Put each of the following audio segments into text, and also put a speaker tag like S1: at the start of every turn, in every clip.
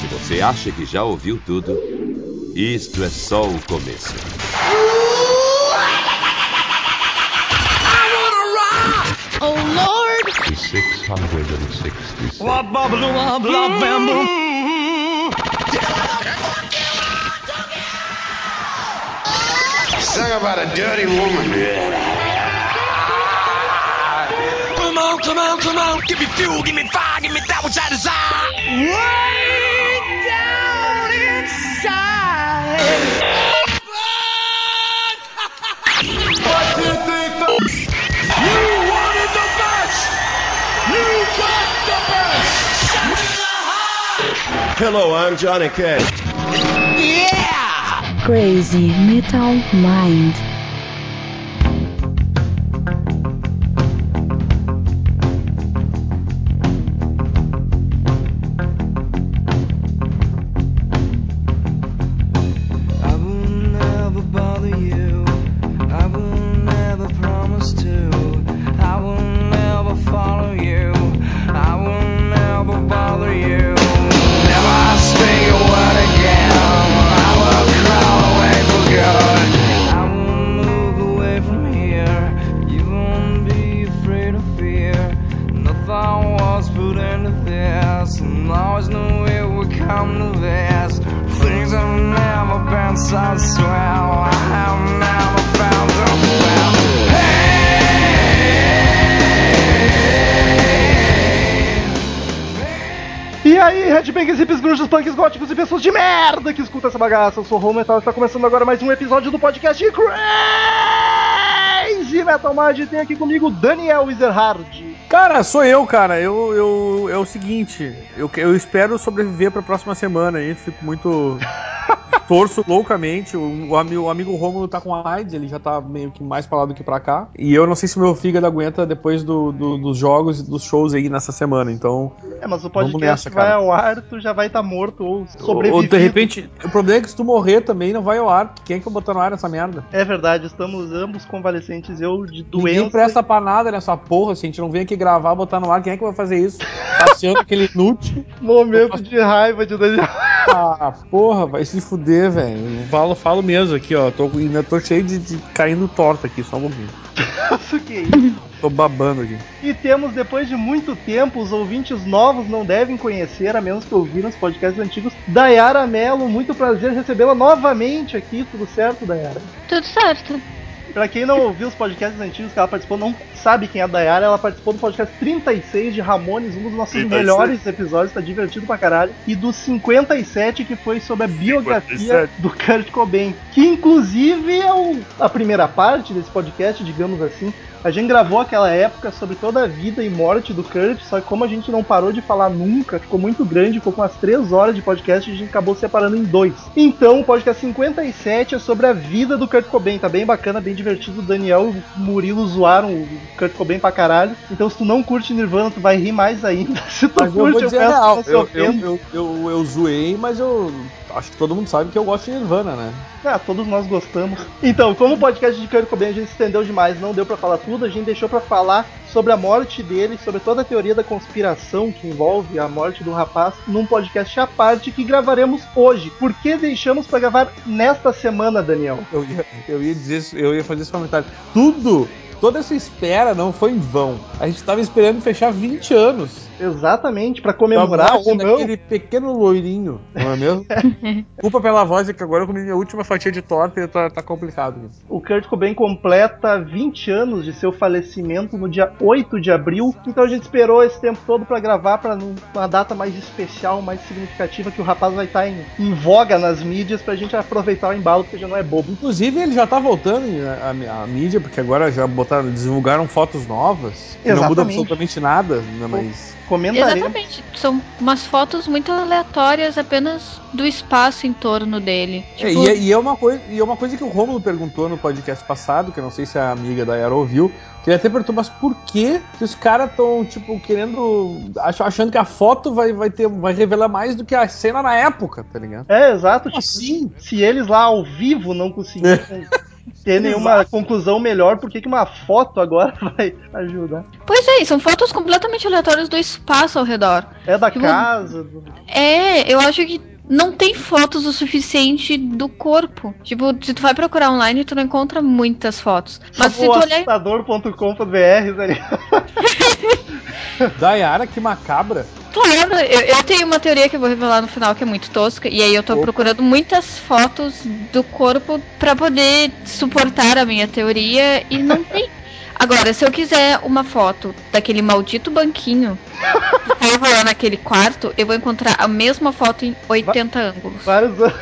S1: Se você acha que já ouviu tudo, isto é só o começo.
S2: Oh Lord!
S3: 666.
S4: Sing about a dirty woman.
S5: Come on, come on. Give me fuel, give me fire, give me that which I desire. Way down inside. what do you think? The- you wanted the best. You got the best. Shut the heart.
S4: Hello, I'm Johnny Cash.
S5: Yeah.
S2: Crazy Metal Mind.
S6: Que escutam essa bagaça. Eu sou o Home Metal e está começando agora mais um episódio do podcast Crazy Metal Mind. Tem aqui comigo Daniel Ezerhard.
S7: Cara, sou eu, cara. Eu, eu, é o seguinte, eu, eu espero sobreviver pra próxima semana aí. Fico muito. Torço loucamente. O, o, ami- o amigo Romulo tá com AIDS, ele já tá meio que mais pra lá do que pra cá. E eu não sei se meu fígado aguenta depois do, do- dos jogos e dos shows aí nessa semana. Então.
S6: É, mas o podcast
S7: nessa,
S6: vai
S7: cara.
S6: ao ar, tu já vai estar morto ou
S7: Ou
S6: sobrevivido.
S7: de repente, o problema é que se tu morrer também não vai ao ar. Quem é que vai botar no ar essa merda?
S6: É verdade, estamos ambos convalescentes, eu de
S7: Ninguém
S6: doença.
S7: presta pra nada nessa porra. Se a gente não vem aqui gravar, botar no ar, quem é que vai fazer isso? Passeando aquele inútil.
S6: Momento de raiva de Daniel.
S7: Ah, porra, vai se fuder, velho. Eu Falo, falo mesmo aqui, ó. Tô, ainda tô cheio de, de caindo torta aqui, só um pouquinho.
S6: Isso que é isso.
S7: Tô babando aqui.
S6: E temos, depois de muito tempo, os ouvintes novos não devem conhecer, a menos que ouviram os podcasts antigos, Dayara Mello. Muito prazer recebê-la novamente aqui. Tudo certo, Dayara?
S2: Tudo certo.
S6: Pra quem não ouviu os podcasts antigos que ela participou, não sabe quem é a Dayara, ela participou do podcast 36 de Ramones, um dos nossos
S7: 36.
S6: melhores episódios, tá divertido pra caralho. E do 57, que foi sobre a biografia
S7: 57.
S6: do Kurt Cobain. Que inclusive é o- a primeira parte desse podcast, digamos assim. A gente gravou aquela época sobre toda a vida e morte do Kurt, só que como a gente não parou de falar nunca, ficou muito grande, ficou com umas 3 horas de podcast e a gente acabou separando em dois. Então, o podcast 57 é sobre a vida do Kurt Cobain, tá bem bacana, bem divertido. O Daniel e o Murilo zoaram o Kurt Cobain pra caralho. Então, se tu não curte Nirvana, tu vai rir mais ainda. Se tu
S7: Mas eu
S6: curte,
S7: vou
S6: eu,
S7: dizer a
S6: peço
S7: real. Eu, eu, eu, eu, eu zoei, mas eu acho que todo mundo sabe que eu gosto de Nirvana, né?
S6: Ah, todos nós gostamos. Então, como o podcast de Kurt Cobain a gente estendeu demais, não deu pra falar tudo, a gente deixou pra falar sobre a morte dele, sobre toda a teoria da conspiração que envolve a morte do rapaz, num podcast à parte que gravaremos hoje. Por que deixamos pra gravar nesta semana, Daniel?
S7: Eu ia, eu ia dizer, eu ia fazer esse comentário. Tudo, toda essa espera não foi em vão. A gente tava esperando fechar 20 anos.
S6: Exatamente, pra comemorar ou não.
S7: aquele pequeno loirinho, não é mesmo? Culpa pela voz, é que agora eu comi minha última fatia de torta e tá, tá complicado. isso.
S6: O Kurt Cobain completa 20 anos de seu falecimento no dia 8 de abril, então a gente esperou esse tempo todo pra gravar para uma data mais especial, mais significativa, que o rapaz vai estar em, em voga nas mídias pra gente aproveitar o embalo, porque já não é bobo.
S7: Inclusive, ele já tá voltando em- a, a- a mídia, porque agora já botaram, divulgaram fotos novas. que Não muda
S6: Exatamente.
S7: absolutamente nada, né, mas.
S6: Comentaremos.
S2: Exatamente. São umas fotos muito aleatórias apenas do espaço em torno dele.
S7: É,
S2: Tipo,
S7: e, é, e é uma coisa, e é uma coisa que o Romulo perguntou no podcast passado, que eu não sei se a amiga da Yara ouviu, que ele até perguntou, mas por que, que os caras estão, tipo, querendo. ach- achando que a foto vai, vai, ter, vai revelar mais do que a cena na época, tá ligado?
S6: É, exato.
S7: Como
S6: tipo,
S7: assim?
S6: Se eles lá ao vivo não conseguiram ter nenhuma conclusão melhor, por que uma foto agora vai ajudar?
S2: Pois é, são fotos completamente aleatórias do espaço ao redor.
S6: É da casa.
S2: É, eu acho que não tem fotos o suficiente do corpo. Tipo, se tu vai procurar online, tu não encontra muitas fotos. Mas se
S6: Tipo
S2: tu
S6: o
S2: olhar.
S6: assustador.com.br, tá ligado?
S7: Dayara, que macabra.
S2: Claro, eu, eu tenho uma teoria que eu vou revelar no final que é muito tosca. E aí eu tô
S7: Opa.
S2: procurando muitas fotos do corpo pra poder suportar a minha teoria e não tem. Agora, se eu quiser uma foto daquele maldito banquinho que tava lá naquele quarto, eu vou encontrar a mesma foto em 80 ângulos.
S6: Vários anos.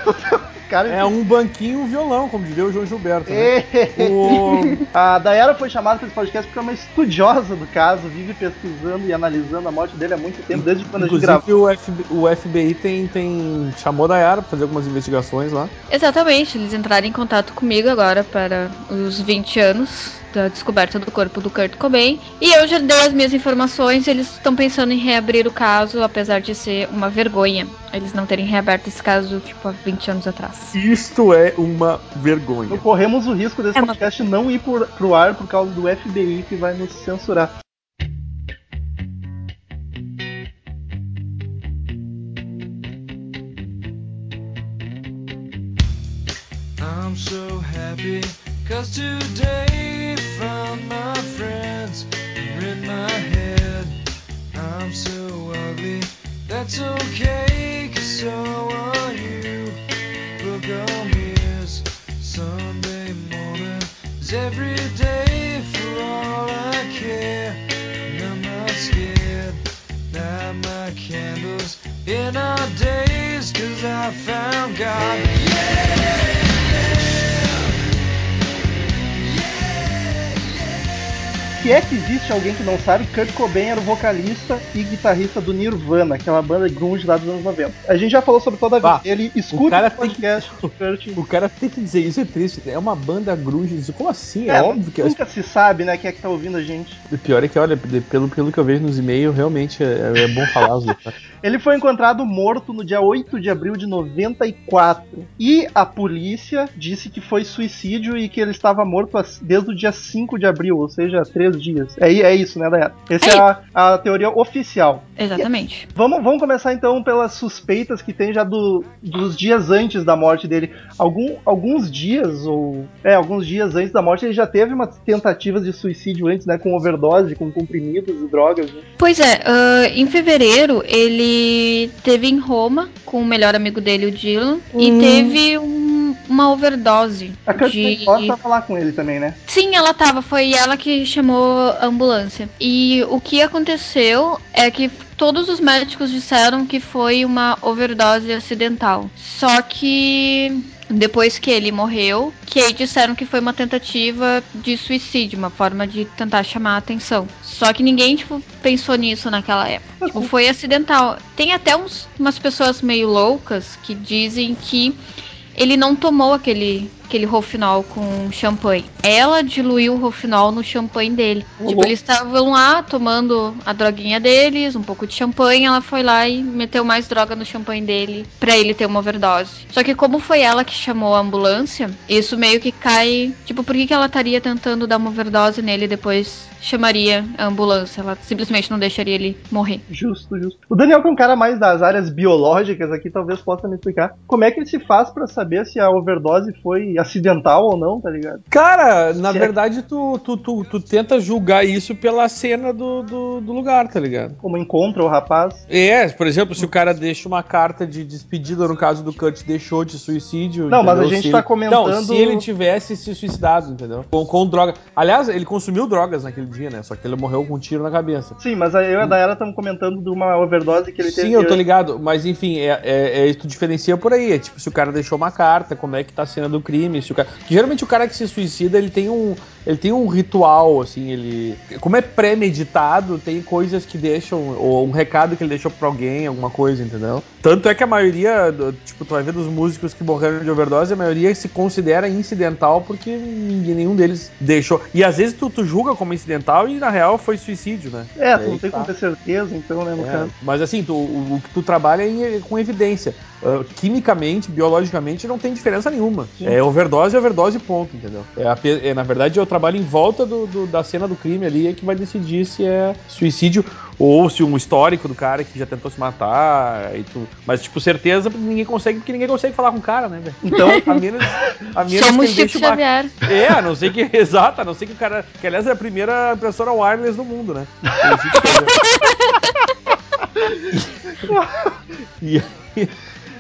S6: Cara,
S7: É um banquinho e um violão, como diria o João Gilberto. Né?
S6: É.
S7: O-
S6: A Dayara foi chamada para esse podcast porque é uma estudiosa do caso, vive pesquisando e analisando a morte dele há muito tempo, desde quando a gente
S7: Inclusive
S6: gravou.
S7: o, FBI, o FBI tem, tem chamou a Dayara pra fazer algumas investigações lá.
S2: Exatamente, eles entraram em contato comigo agora para os 20 anos da descoberta do corpo do Kurt Cobain. E eu já dei as minhas informações, eles estão pensando em reabrir o caso, apesar de ser uma vergonha eles não terem reaberto esse caso, tipo, há 20 anos atrás.
S7: Isto é uma vergonha.
S6: Então corremos o risco desse
S2: É uma-
S6: podcast não ir por, pro ar por causa do FBI que vai nos censurar.
S8: I'm so happy cause today found my friends in my head. I'm so ugly, that's okay cause so are you. Look me as Sunday morning is every day for all I care. And I'm not scared. Light my candles in our days cause I found God.
S6: Se é que existe alguém que não sabe, Kurt Cobain era o vocalista e guitarrista do Nirvana, aquela banda grunge lá dos anos 90. A gente já falou sobre toda a vida dele, escuta
S7: cara
S6: o
S7: tem
S6: podcast do Kurt.
S7: O cara tem que dizer, isso é triste. É uma banda grunge. Como assim? É,
S6: É,
S7: óbvio que.
S6: nunca se sabe, né, quem é que tá ouvindo a gente.
S7: O pior é que, olha, pelo, pelo que eu vejo nos e-mails, realmente é, é bom falar.
S6: Ele foi encontrado morto no dia 8 de abril de 94. E a polícia disse que foi suicídio e que ele estava morto desde o dia 5 de abril, ou seja, três dias. É, é isso, né, Dayana? Essa é,
S2: É
S6: a, a teoria oficial.
S2: Exatamente.
S6: Vamos, vamos começar então pelas suspeitas que tem já do- dos dias antes da morte dele. Algum- alguns dias, ou. É, alguns dias antes da morte, ele já teve umas tentativas de suicídio antes, né? Com overdose, com comprimidos e drogas. né?
S2: Pois é, ah, em fevereiro ele teve em Roma com o melhor amigo dele, o Dylan, e teve um- uma overdose
S6: A Kurt
S2: de.
S6: Cobain tava lá com ele também, né?
S2: Sim, ela tava, foi ela que chamou a ambulância. E o que aconteceu é que todos os médicos disseram que foi uma overdose acidental. Só que depois que ele morreu, que disseram que foi uma tentativa de suicídio, uma forma de tentar chamar a atenção. Só que ninguém, tipo, pensou nisso naquela época. Tipo, foi acidental. Tem até uns, umas pessoas meio loucas que dizem que ele não tomou aquele, aquele rofinol com champanhe. Ela diluiu o rofinol no champanhe dele. tipo, eles estavam lá tomando a droguinha deles, um pouco de champanhe, ela foi lá e meteu mais droga no champanhe dele pra ele ter uma overdose. Só que como foi ela que chamou a ambulância, isso meio que cai, tipo, por que, que ela estaria tentando dar uma overdose nele e depois chamaria a ambulância? Ela simplesmente não deixaria ele morrer.
S6: Justo, justo. O Daniel, que é um cara mais das áreas biológicas aqui, talvez possa me explicar como é que ele se faz pra saber se a overdose foi acidental ou não, tá ligado?
S7: Cara, na
S6: é-
S7: verdade, tu, tu, tu, tu tenta julgar isso pela cena do, do, do lugar, tá ligado?
S6: Como encontra o rapaz.
S7: É, por exemplo, se o cara deixa uma carta de despedida, no caso do Kurt, deixou de suicídio.
S6: Não, mas a
S7: entendeu?
S6: gente
S7: Se
S6: tá
S7: ele-
S6: comentando-
S7: Não, se ele tivesse se suicidado, entendeu? Com, com droga. Aliás, ele consumiu drogas naquele dia, né? Só que ele morreu com um tiro na cabeça.
S6: Sim, mas eu e a Dayana estamos comentando de uma overdose que ele teve.
S7: Sim, eu tô ligado, mas enfim, é, é, é, tu diferencia por aí. É tipo, se o cara deixou uma carta, como é que tá a cena do crime, se o cara. geralmente o cara que se suicida, ele tem um. Ele tem um ritual, assim, ele. Como é premeditado, tem coisas que deixam. Ou um recado que ele deixou pra alguém, alguma coisa, entendeu? Tanto é que a maioria, tipo, tu vai ver dos músicos que morreram de overdose, a maioria se considera incidental porque ninguém, nenhum deles deixou. E às vezes tu, tu julga como incidental e na real foi suicídio, né?
S6: É, tu não tem
S7: tá.
S6: como ter certeza, então, né, no
S7: É,
S6: caso.
S7: mas assim, tu- o, o que tu trabalha é em- com evidência. Ah, quimicamente, biologicamente, não tem diferença nenhuma.
S6: Sim.
S7: É overdose é overdose ponto, entendeu? É, a é, na verdade, é o trabalho em volta do, do- da cena do crime ali é que vai decidir se é suicídio ou se um histórico do cara que já tentou se matar. E tu... Mas, tipo, certeza ninguém consegue, porque ninguém consegue falar com o cara, né, velho?
S6: Então,
S7: A menos, a menos
S2: Somos
S7: que ele
S2: Chico
S7: uma...
S2: Xavier.
S7: É, a não ser que. Exato, a não ser que o cara. Que aliás é a primeira impressora wireless do mundo, né? E aí,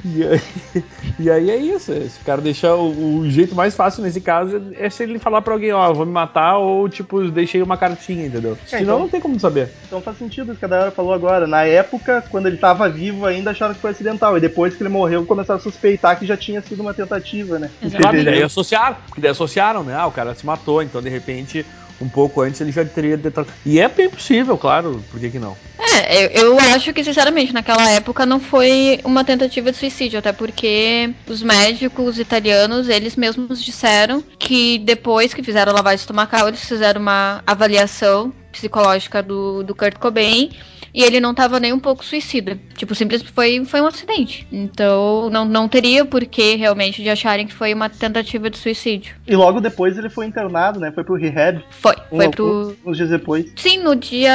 S7: e, aí, e aí é isso. Se o cara deixar o, o jeito mais fácil nesse caso é se ele falar pra alguém, ó, vou me matar, ou tipo, deixei uma cartinha, entendeu? Senão
S6: então-
S7: não tem como saber.
S6: então faz sentido isso que a Dayara falou agora. Na época, quando ele tava vivo, ainda acharam que foi acidental. E depois que ele morreu, começaram a suspeitar que já tinha sido uma tentativa, né?
S7: E daí
S6: fevereiro.
S7: associaram, porque daí associaram, né? Ah, o cara se matou, então de repente, um pouco antes ele já teria detonado. E é bem possível, claro, por que, que não?
S2: É, eu, eu acho que, sinceramente, naquela época não foi uma tentativa de suicídio, até porque os médicos italianos, eles mesmos disseram que depois que fizeram a lavagem estomacal, eles fizeram uma avaliação psicológica do, do Kurt Cobain e ele não estava nem um pouco suicida. Tipo, simplesmente foi, foi um acidente. Então, não, não teria por que realmente de acharem que foi uma tentativa de suicídio.
S6: E logo depois ele foi internado, né? Foi pro rehab.
S2: Foi,
S6: Um-
S2: foi pro,
S6: Uns dias depois.
S2: Sim, no dia,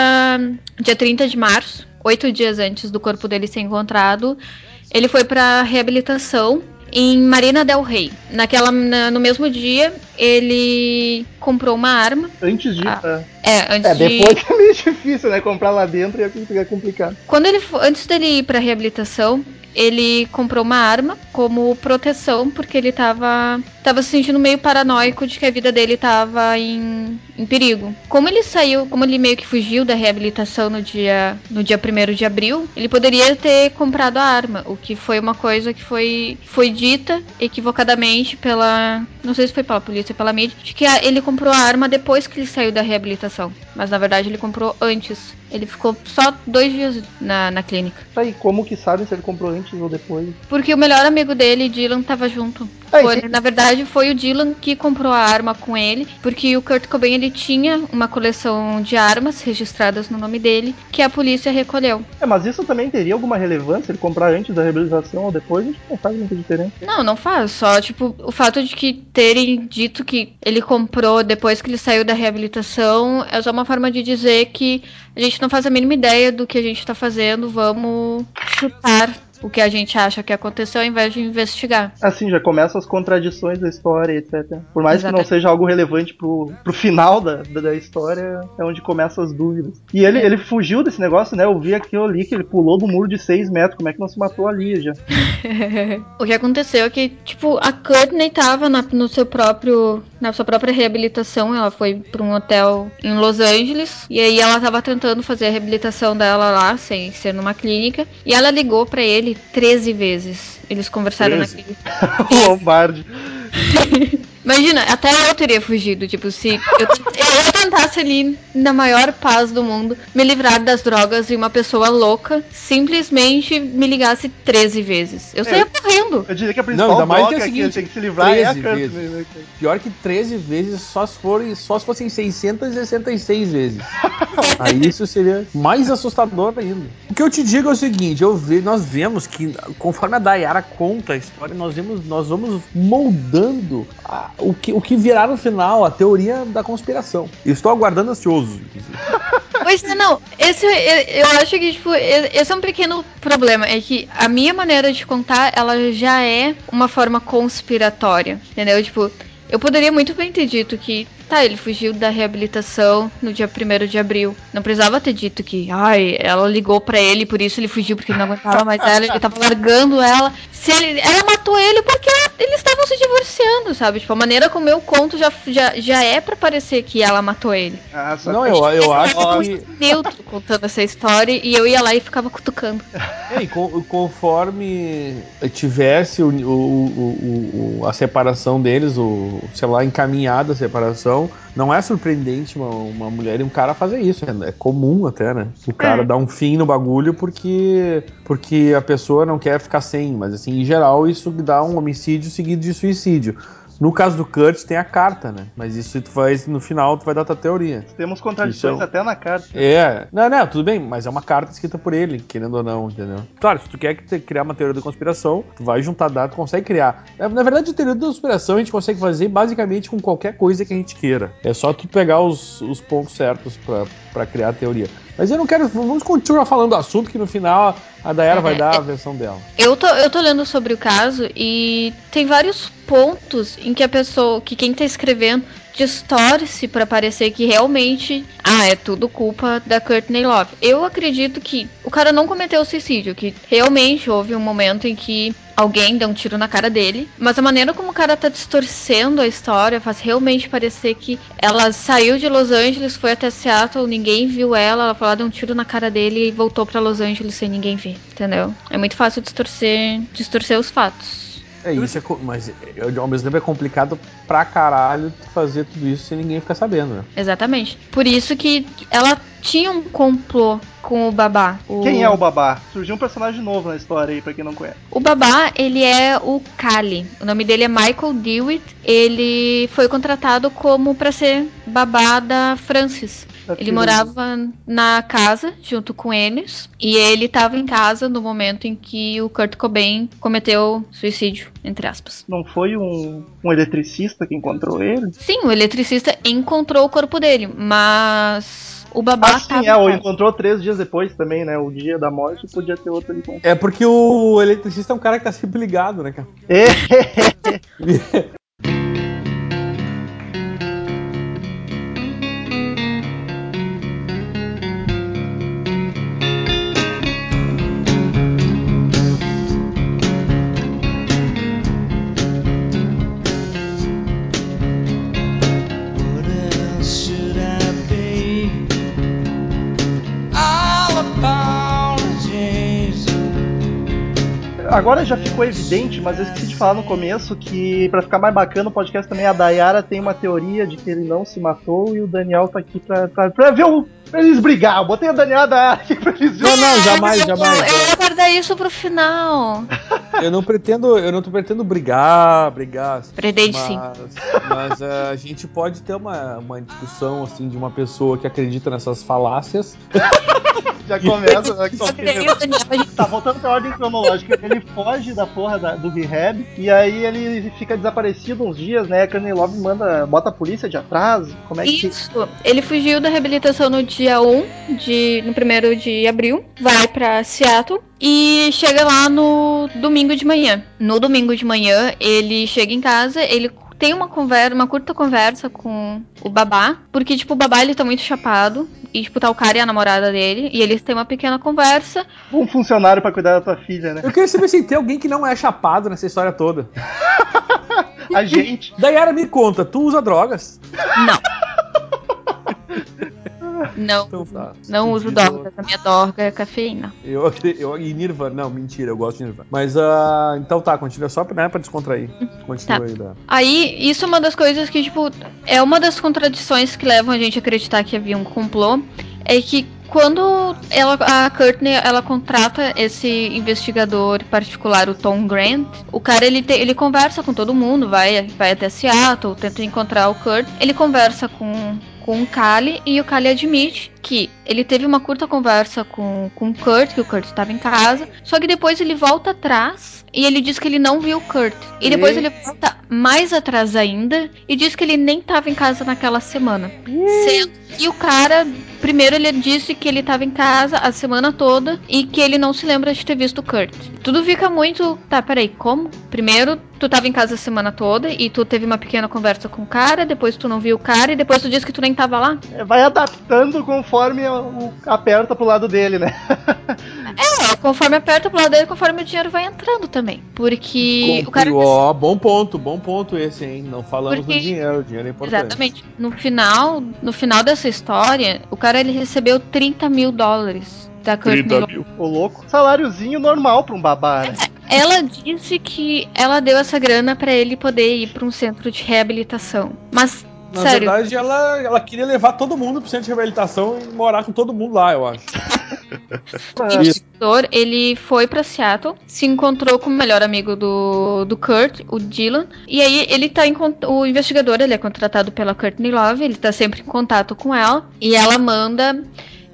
S2: dia 30 de março, oito dias antes do corpo dele ser encontrado, ele foi para reabilitação em Marina del Rey. Naquela, na- no mesmo dia, ele comprou uma arma.
S6: Antes de.
S2: Ah,
S6: é.
S2: É, antes
S6: É,
S2: de.
S6: depois é meio difícil, né? Comprar lá dentro ia ficar complicado.
S2: Quando ele antes dele ir para reabilitação, ele comprou uma arma como proteção porque ele tava tava se sentindo meio paranoico de que a vida dele tava em, em perigo. Como ele saiu, como ele meio que fugiu da reabilitação no dia no dia 1 de abril, ele poderia ter comprado a arma, o que foi uma coisa que foi foi dita equivocadamente pela, não sei se foi pela polícia ou pela mídia, de que ele comprou a arma depois que ele saiu da reabilitação, mas na verdade ele comprou antes. Ele ficou só dois dias na, na clínica.
S6: Tá aí, como que sabem se ele comprou antes ou depois?
S2: Porque o melhor amigo dele, Dylan, tava junto. Foi-
S6: sim.
S2: na verdade, foi o Dylan que comprou a arma com ele, porque o Kurt Cobain ele tinha uma coleção de armas registradas no nome dele, que a polícia recolheu.
S6: É, mas isso também teria alguma relevância? Ele comprar antes da reabilitação ou depois? Acho que não faz muita diferença.
S2: Não, não faz. Só, tipo, o fato de que terem dito que ele comprou depois que ele saiu da reabilitação é só uma forma de dizer que a gente não faz a mínima ideia do que a gente tá fazendo, vamos chutar o que a gente acha que aconteceu ao invés de investigar.
S6: Assim, já começam as contradições da história, etc. Por mais que não
S2: Exatamente.
S6: seja algo relevante pro, pro final da, da, história, é onde começam as dúvidas. E ele, ele fugiu desse negócio, né? Eu vi aquilo ali, que ele pulou do muro de 6 metros. Como é que não se matou ali já?
S2: o que aconteceu é que, tipo, a Courtney tava na, no seu próprio, na sua própria reabilitação. Ela foi pra um hotel em Los Angeles. E aí ela tava tentando fazer a reabilitação dela lá, sem ser numa clínica. E ela ligou pra ele 13 vezes. Eles conversaram
S7: 13?
S2: naquele.
S6: o Lombardi.
S2: Imagina, até eu teria fugido, tipo, se eu, eu tentasse ali, na maior paz do mundo, me livrar das drogas e uma pessoa louca simplesmente me ligasse 13 vezes. Eu saía correndo.
S6: Eu diria que a principal
S7: Não, ainda mais que é o
S6: que ele
S7: seguinte,
S6: tem que se livrar é a
S7: 13
S6: Courtney,
S7: vezes.
S6: né? cara?
S7: Pior que 13 vezes só se, forem, só se fossem 666 vezes. Aí isso seria mais assustador ainda. O que eu te digo é o seguinte, eu ve, nós vemos que conforme a Dayara conta a história, nós vemos, nós vamos moldando a- o, que, o que virá no final, a teoria da conspiração. Estou aguardando ansioso.
S2: Pois não. Esse, eu, acho que, tipo, esse é um pequeno problema. É que a minha maneira de contar, ela já é uma forma conspiratória. Entendeu? Tipo, eu poderia muito bem ter dito que, tá, ele fugiu da reabilitação no dia 1 de abril. Não precisava ter dito que, ai, ela ligou pra ele, por isso ele fugiu, porque ele não aguentava mais ela, ele tava largando ela. Se ele, ela matou ele porque eles estavam se divorciando, sabe? Tipo, a maneira como eu conto já, já, já é pra parecer que ela matou ele.
S6: Ah, só
S7: Não, eu, eu acho que.
S2: neutro contando essa história e eu ia lá e ficava cutucando.
S7: É, e co- conforme tivesse o, o- o- o- a separação deles, o, sei lá, encaminhada a separação, não é surpreendente uma, uma mulher e um cara fazer isso. É, é comum até, né? O cara
S2: É.
S7: dar um fim no bagulho porque, porque a pessoa não quer ficar sem. Mas assim, em geral, isso dá um homicídio seguido de suicídio. No caso do Kurt, tem a carta, né? Mas isso tu vai, no final, tu vai dar tua teoria.
S6: Temos contradições
S7: é um-
S6: até na carta.
S7: É, não, não, tudo bem, mas é uma carta escrita por ele, querendo ou não, entendeu? Claro, se tu quer criar uma teoria da conspiração, tu vai juntar dados, tu consegue criar. Na, verdade, a teoria da conspiração a gente consegue fazer basicamente com qualquer coisa que a gente queira. É só tu pegar os, os pontos certos pra criar a teoria. Mas eu não quero. Vamos continuar falando do assunto, que no final a Dayara vai dar a versão dela.
S2: Eu tô, eu tô lendo sobre o caso e tem vários pontos em que a pessoa, que quem tá escrevendo, distorce pra parecer que realmente, ah, é tudo culpa da Courtney Love. Eu acredito que o cara não cometeu suicídio, que realmente houve um momento em que alguém deu um tiro na cara dele, mas a maneira como o cara tá distorcendo a história faz realmente parecer que ela saiu de Los Angeles, foi até Seattle, ninguém viu ela, ela lá, deu um tiro na cara dele e voltou pra Los Angeles sem ninguém ver, entendeu? É muito fácil distorcer, distorcer os fatos.
S7: É isso, é co- mas é, ao mesmo tempo é complicado pra caralho fazer tudo isso sem ninguém ficar sabendo, né?
S2: Exatamente. Por isso que ela tinha um complô com o babá. O...
S6: Quem é o babá? Surgiu um personagem novo na história aí, pra quem não conhece.
S2: O babá, ele é o Kali. O nome dele é Michael Dewitt. Ele foi contratado como pra ser babá da Francis.
S6: Da
S2: Ele morava na casa junto com eles e ele estava em casa no momento em que o Kurt Cobain cometeu suicídio, entre aspas.
S6: Não foi um, um eletricista que encontrou ele?
S2: Sim, o eletricista encontrou o corpo dele, mas o babá
S6: Ah, sim, é, encontrou três dias depois também, né? O dia da morte podia ter outro com.
S7: É porque o eletricista é um cara que tá sempre ligado, né, cara?
S6: Agora já ficou evidente, mas eu esqueci de falar no começo que, pra ficar mais bacana o podcast também, a Dayara tem uma teoria de que ele não se matou e o Daniel tá aqui pra, pra, pra ver o. pra eles brigar. Eu botei a Daniela e a Dayara aqui pra eles
S7: Não, não, jamais, jamais.
S2: Eu ia guardar isso pro final.
S7: Eu não pretendo, eu não tô pretendendo brigar, brigar.
S2: Pretende sim.
S7: Mas eh, a gente pode ter uma, uma discussão assim de uma pessoa que acredita nessas falácias.
S6: Já começa. né, que só
S2: a gente
S6: Tá voltando pra ordem cronológica. Ele foge da porra da- do rehab e aí ele fica desaparecido uns dias, né? A Kanye Love manda, bota a polícia de atrás. Como é que.
S2: Isso. Ele fugiu da reabilitação no dia 1 de. no primeiro de abril. Vai pra Seattle. E chega lá no domingo de manhã. No domingo de manhã, ele chega em casa, ele tem uma conversa, uma curta conversa com o babá, porque tipo, o babá ele tá muito chapado, e tipo, tá o cara e a namorada dele, e eles têm uma pequena conversa.
S6: Um funcionário pra cuidar da tua filha, né?
S7: Eu queria saber se tem alguém que não é chapado nessa história toda.
S6: A gente.
S7: Dayara, me conta, tu usa drogas?
S2: Não. Não,
S7: Então tá.
S2: não uso drogas, a minha droga é cafeína.
S7: Eu, eu, e Nirvana, não, mentira, eu gosto de Nirvana. Mas, ah, então tá, continua só né, pra descontrair. Continua
S2: Tá.
S7: aí, da.
S2: Aí, isso é uma das coisas que, tipo, é uma das contradições que levam a gente a acreditar que havia um complô. É que quando ela, a Courtney ela contrata esse investigador particular, o Tom Grant, o cara ele, te- ele conversa com todo mundo, vai, vai até Seattle, tenta encontrar o Kurt. Ele conversa com, com o Kali e o Kali admite que ele teve uma curta conversa com, com o Kurt, que o Kurt estava em casa, só que depois ele volta atrás e ele diz que ele não viu o Kurt. E depois ele volta mais atrás ainda e diz que ele nem estava em casa naquela semana. Sendo que o cara, primeiro ele disse que ele estava em casa a semana toda e que ele não se lembra de ter visto o Kurt. Tudo fica muito. Tá, peraí, como? Primeiro, tu tava em casa a semana toda e tu teve uma pequena conversa com o cara, depois tu não viu o cara e depois tu disse que tu nem tava lá.
S6: Vai adaptando conforme o- aperta pro lado dele, né?
S2: É, conforme aperta pro lado dele, conforme o dinheiro vai entrando também. Porque o cara.
S7: Ó, bom ponto, bom ponto esse, hein? Não falamos
S2: Porque-
S7: do dinheiro, o dinheiro é importante.
S2: Exatamente. No final, no final dessa história, o cara ele recebeu 30 mil dólares da Courtney Love.
S6: O louco. Saláriozinho normal pra um babá, né?
S2: Ela disse que ela deu essa grana pra ele poder ir pra um centro de reabilitação. Mas,
S7: Na
S2: sério,
S7: verdade, ela, ela queria levar todo mundo pro centro de reabilitação e morar com todo mundo lá, eu acho.
S2: O investigador, ele foi pra Seattle, se encontrou com o melhor amigo do, do Kurt, o Dylan, e aí ele tá em o investigador, ele é contratado pela Courtney Love, ele tá sempre em contato com ela, e ela manda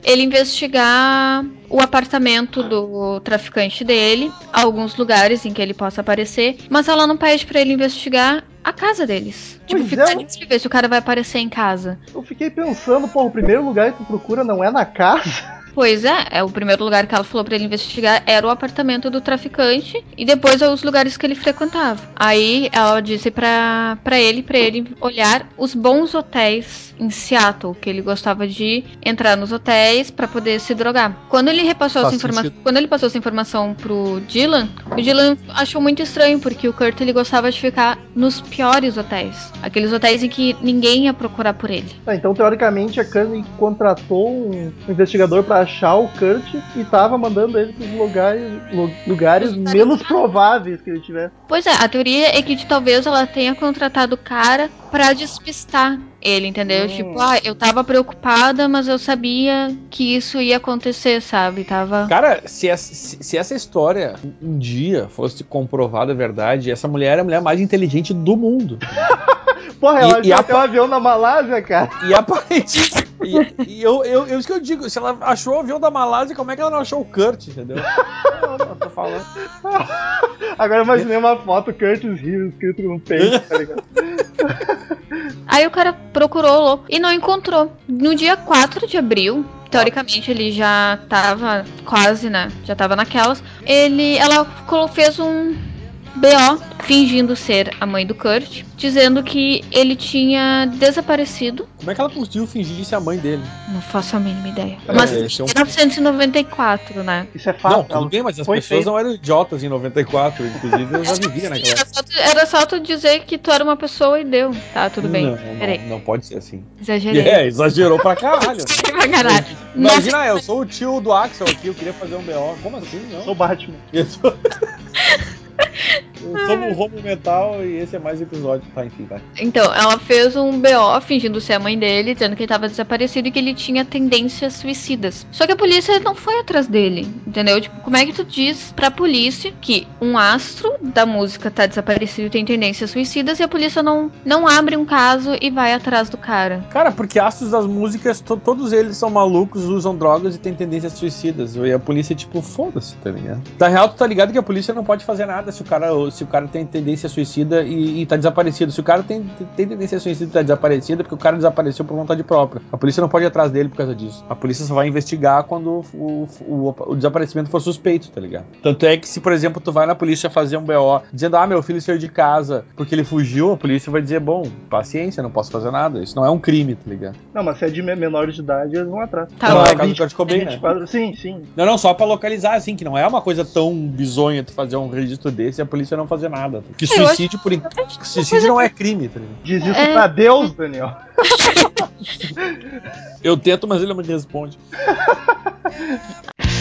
S2: ele investigar o apartamento do traficante dele, alguns lugares em que ele possa aparecer, mas ela não pede pra ele investigar a casa deles. Tipo,
S6: Pois
S2: fica
S6: é.
S2: pra ver se o cara vai aparecer em casa.
S6: Eu fiquei pensando, pô, o primeiro lugar que tu procura não é na casa?
S2: Pois é, é o primeiro lugar que ela falou pra ele investigar era o apartamento do traficante e depois é os lugares que ele frequentava. Aí ela disse pra ele, pra ele olhar os bons hotéis em Seattle, que ele gostava de entrar nos hotéis pra poder se drogar. Quando ele repassou
S7: Faz
S2: essa informação, quando ele passou essa informação pro Dylan, o Dylan achou muito estranho porque o Kurt ele gostava de ficar nos piores hotéis, aqueles hotéis em que ninguém ia procurar por ele.
S6: Ah, então, teoricamente, a Kanye contratou um investigador pra achar o Kurt e tava mandando ele pros lugares, lu- lugares menos prováveis que ele tivesse.
S2: Pois é, a teoria é que talvez ela tenha contratado o cara pra despistar ele, entendeu?
S6: Hum.
S2: Tipo, ah, eu tava preocupada, mas eu sabia que isso ia acontecer, sabe? Tava.
S7: Cara, se essa, se- se essa história um dia fosse comprovada verdade, essa mulher é a mulher mais inteligente do mundo.
S6: Porra, ela
S7: E- e
S6: achou
S7: a-
S6: um avião na Malásia, cara.
S7: E aparentemente. e, e eu, eu, eu, isso que eu digo, se ela achou o avião da Malásia, como é que ela não achou o Kurt, entendeu? Não, não, tô falando.
S6: Agora eu imaginei uma foto Curtis Hill escrito no peito, tá ligado?
S2: Aí o cara procurou louco e não encontrou. No dia 4 de abril, teoricamente ele já tava quase, né? Já tava naquelas. Ele. Ela fez um. BO, fingindo ser a mãe do Kurt, dizendo que ele tinha desaparecido
S7: Como é que ela conseguiu fingir ser a mãe dele?
S2: Não faço a mínima ideia.
S7: É,
S2: Mas
S7: esse é um-
S2: 1994, né?
S6: Isso é fato.
S7: não, tudo bem, mas as
S6: foi
S7: pessoas
S6: feita.
S7: não eram idiotas em 94, inclusive eu já vivia naquela
S2: Era
S7: época.
S2: só, tu, era só tu dizer que tu era uma pessoa e deu. Tá, tudo bem.
S7: Não,
S2: Peraí,
S7: não, não pode ser assim.
S2: exagerei.
S7: É, exagerou pra caralho.
S2: Pra caralho.
S7: Imagina, eu sou o tio do Axel aqui, eu queria fazer um BO. Como assim? Não.
S6: Sou Batman.
S7: Eu sou... sou um Romo Mental e esse é mais episódio. Tá, enfim, vai.
S2: Então, ela fez um BO fingindo ser a mãe dele, dizendo que ele tava desaparecido e que ele tinha tendências suicidas. Só que a polícia não foi atrás dele, entendeu? Tipo, como é que tu diz pra polícia que um astro da música tá desaparecido e tem tendências suicidas e a polícia não, não abre um caso e vai atrás do cara?
S7: Cara, porque astros das músicas, to- todos eles são malucos, usam drogas e têm tendências suicidas. E a polícia, tipo, foda-se, tá ligado? Na real, tu tá ligado que a polícia não pode fazer nada se o cara, se o cara tem tendência suicida e, e tá desaparecido. Se o cara tem, tem tendência suicida e tá desaparecido, é porque o cara desapareceu por vontade própria. A polícia não pode ir atrás dele por causa disso. A polícia só vai investigar quando o, o, o desaparecimento for suspeito, tá ligado? Tanto é que se, por exemplo, tu vai na polícia fazer um BO dizendo, ah, meu filho saiu de casa porque ele fugiu, a polícia vai dizer, bom, paciência, não posso fazer nada. Isso não é um crime, tá ligado?
S6: Não, mas se é de me- menor de idade, eles vão atrás.
S2: Tá
S7: Não,
S2: bom.
S7: é o caso do Kurt Cobain, né?
S6: 24 Sim, sim.
S7: Não, não, só pra localizar, assim, que não é uma coisa tão bizonha tu fazer um registro desse e a polícia não fazer nada. Porque
S2: Eu acho
S7: suicídio, por in- suicídio não é crime, tá ligado?
S6: Diz isso
S2: É.
S6: pra Deus, Daniel.
S7: Eu tento, mas ele não me responde.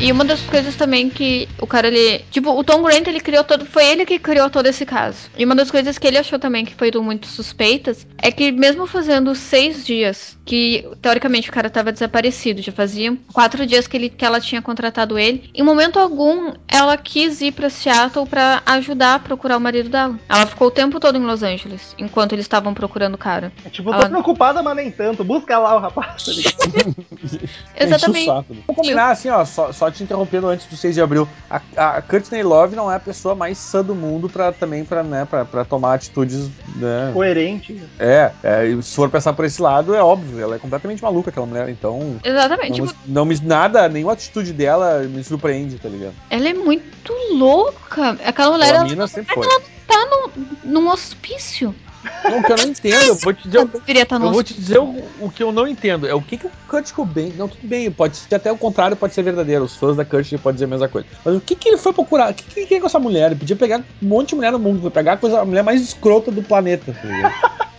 S2: E uma das coisas também que o cara ele. Tipo, o Tom Grant ele criou todo. Foi ele que criou todo esse caso. E uma das coisas que ele achou também que foram muito suspeitas é que, mesmo fazendo seis dias que teoricamente o cara tava desaparecido, já fazia quatro dias que, ele, que ela tinha contratado ele, em momento algum ela quis ir pra Seattle pra ajudar a procurar o marido dela. Ela ficou o tempo todo em Los Angeles, enquanto eles estavam procurando o cara.
S6: É tipo, eu tô preocupada, mas nem tanto. Busca lá o rapaz.
S2: Exatamente.
S7: Né? Vamos combinar assim, ó, só, só te interrompendo antes do 6 de abril. A, a Courtney Love não é a pessoa mais sã do mundo pra também pra, né, pra, pra tomar atitudes, né?
S6: Coerente.
S7: É, é, se for pensar por esse lado, é óbvio, ela é completamente maluca aquela mulher, então.
S2: Exatamente.
S7: Não,
S2: Tipo,
S7: não me nada, nenhuma atitude dela me surpreende, tá ligado?
S2: ela é muito louca. Aquela mulher
S7: Aquela
S2: ela
S7: mina sempre foi.
S2: tá no, num hospício.
S7: Não, que eu não entendo, eu vou te dizer.
S2: No
S7: Eu vou te dizer o, o que eu não entendo. É o que, que o Kurt Cobain. Não, tudo bem, pode ser até o contrário, pode ser verdadeiro. Os fãs da Kurt podem dizer a mesma coisa. Mas o que, que ele foi procurar? O que, que ele queria com essa mulher? Ele podia pegar um monte de mulher no mundo, foi pegar a, coisa, a mulher mais escrota do planeta, tá?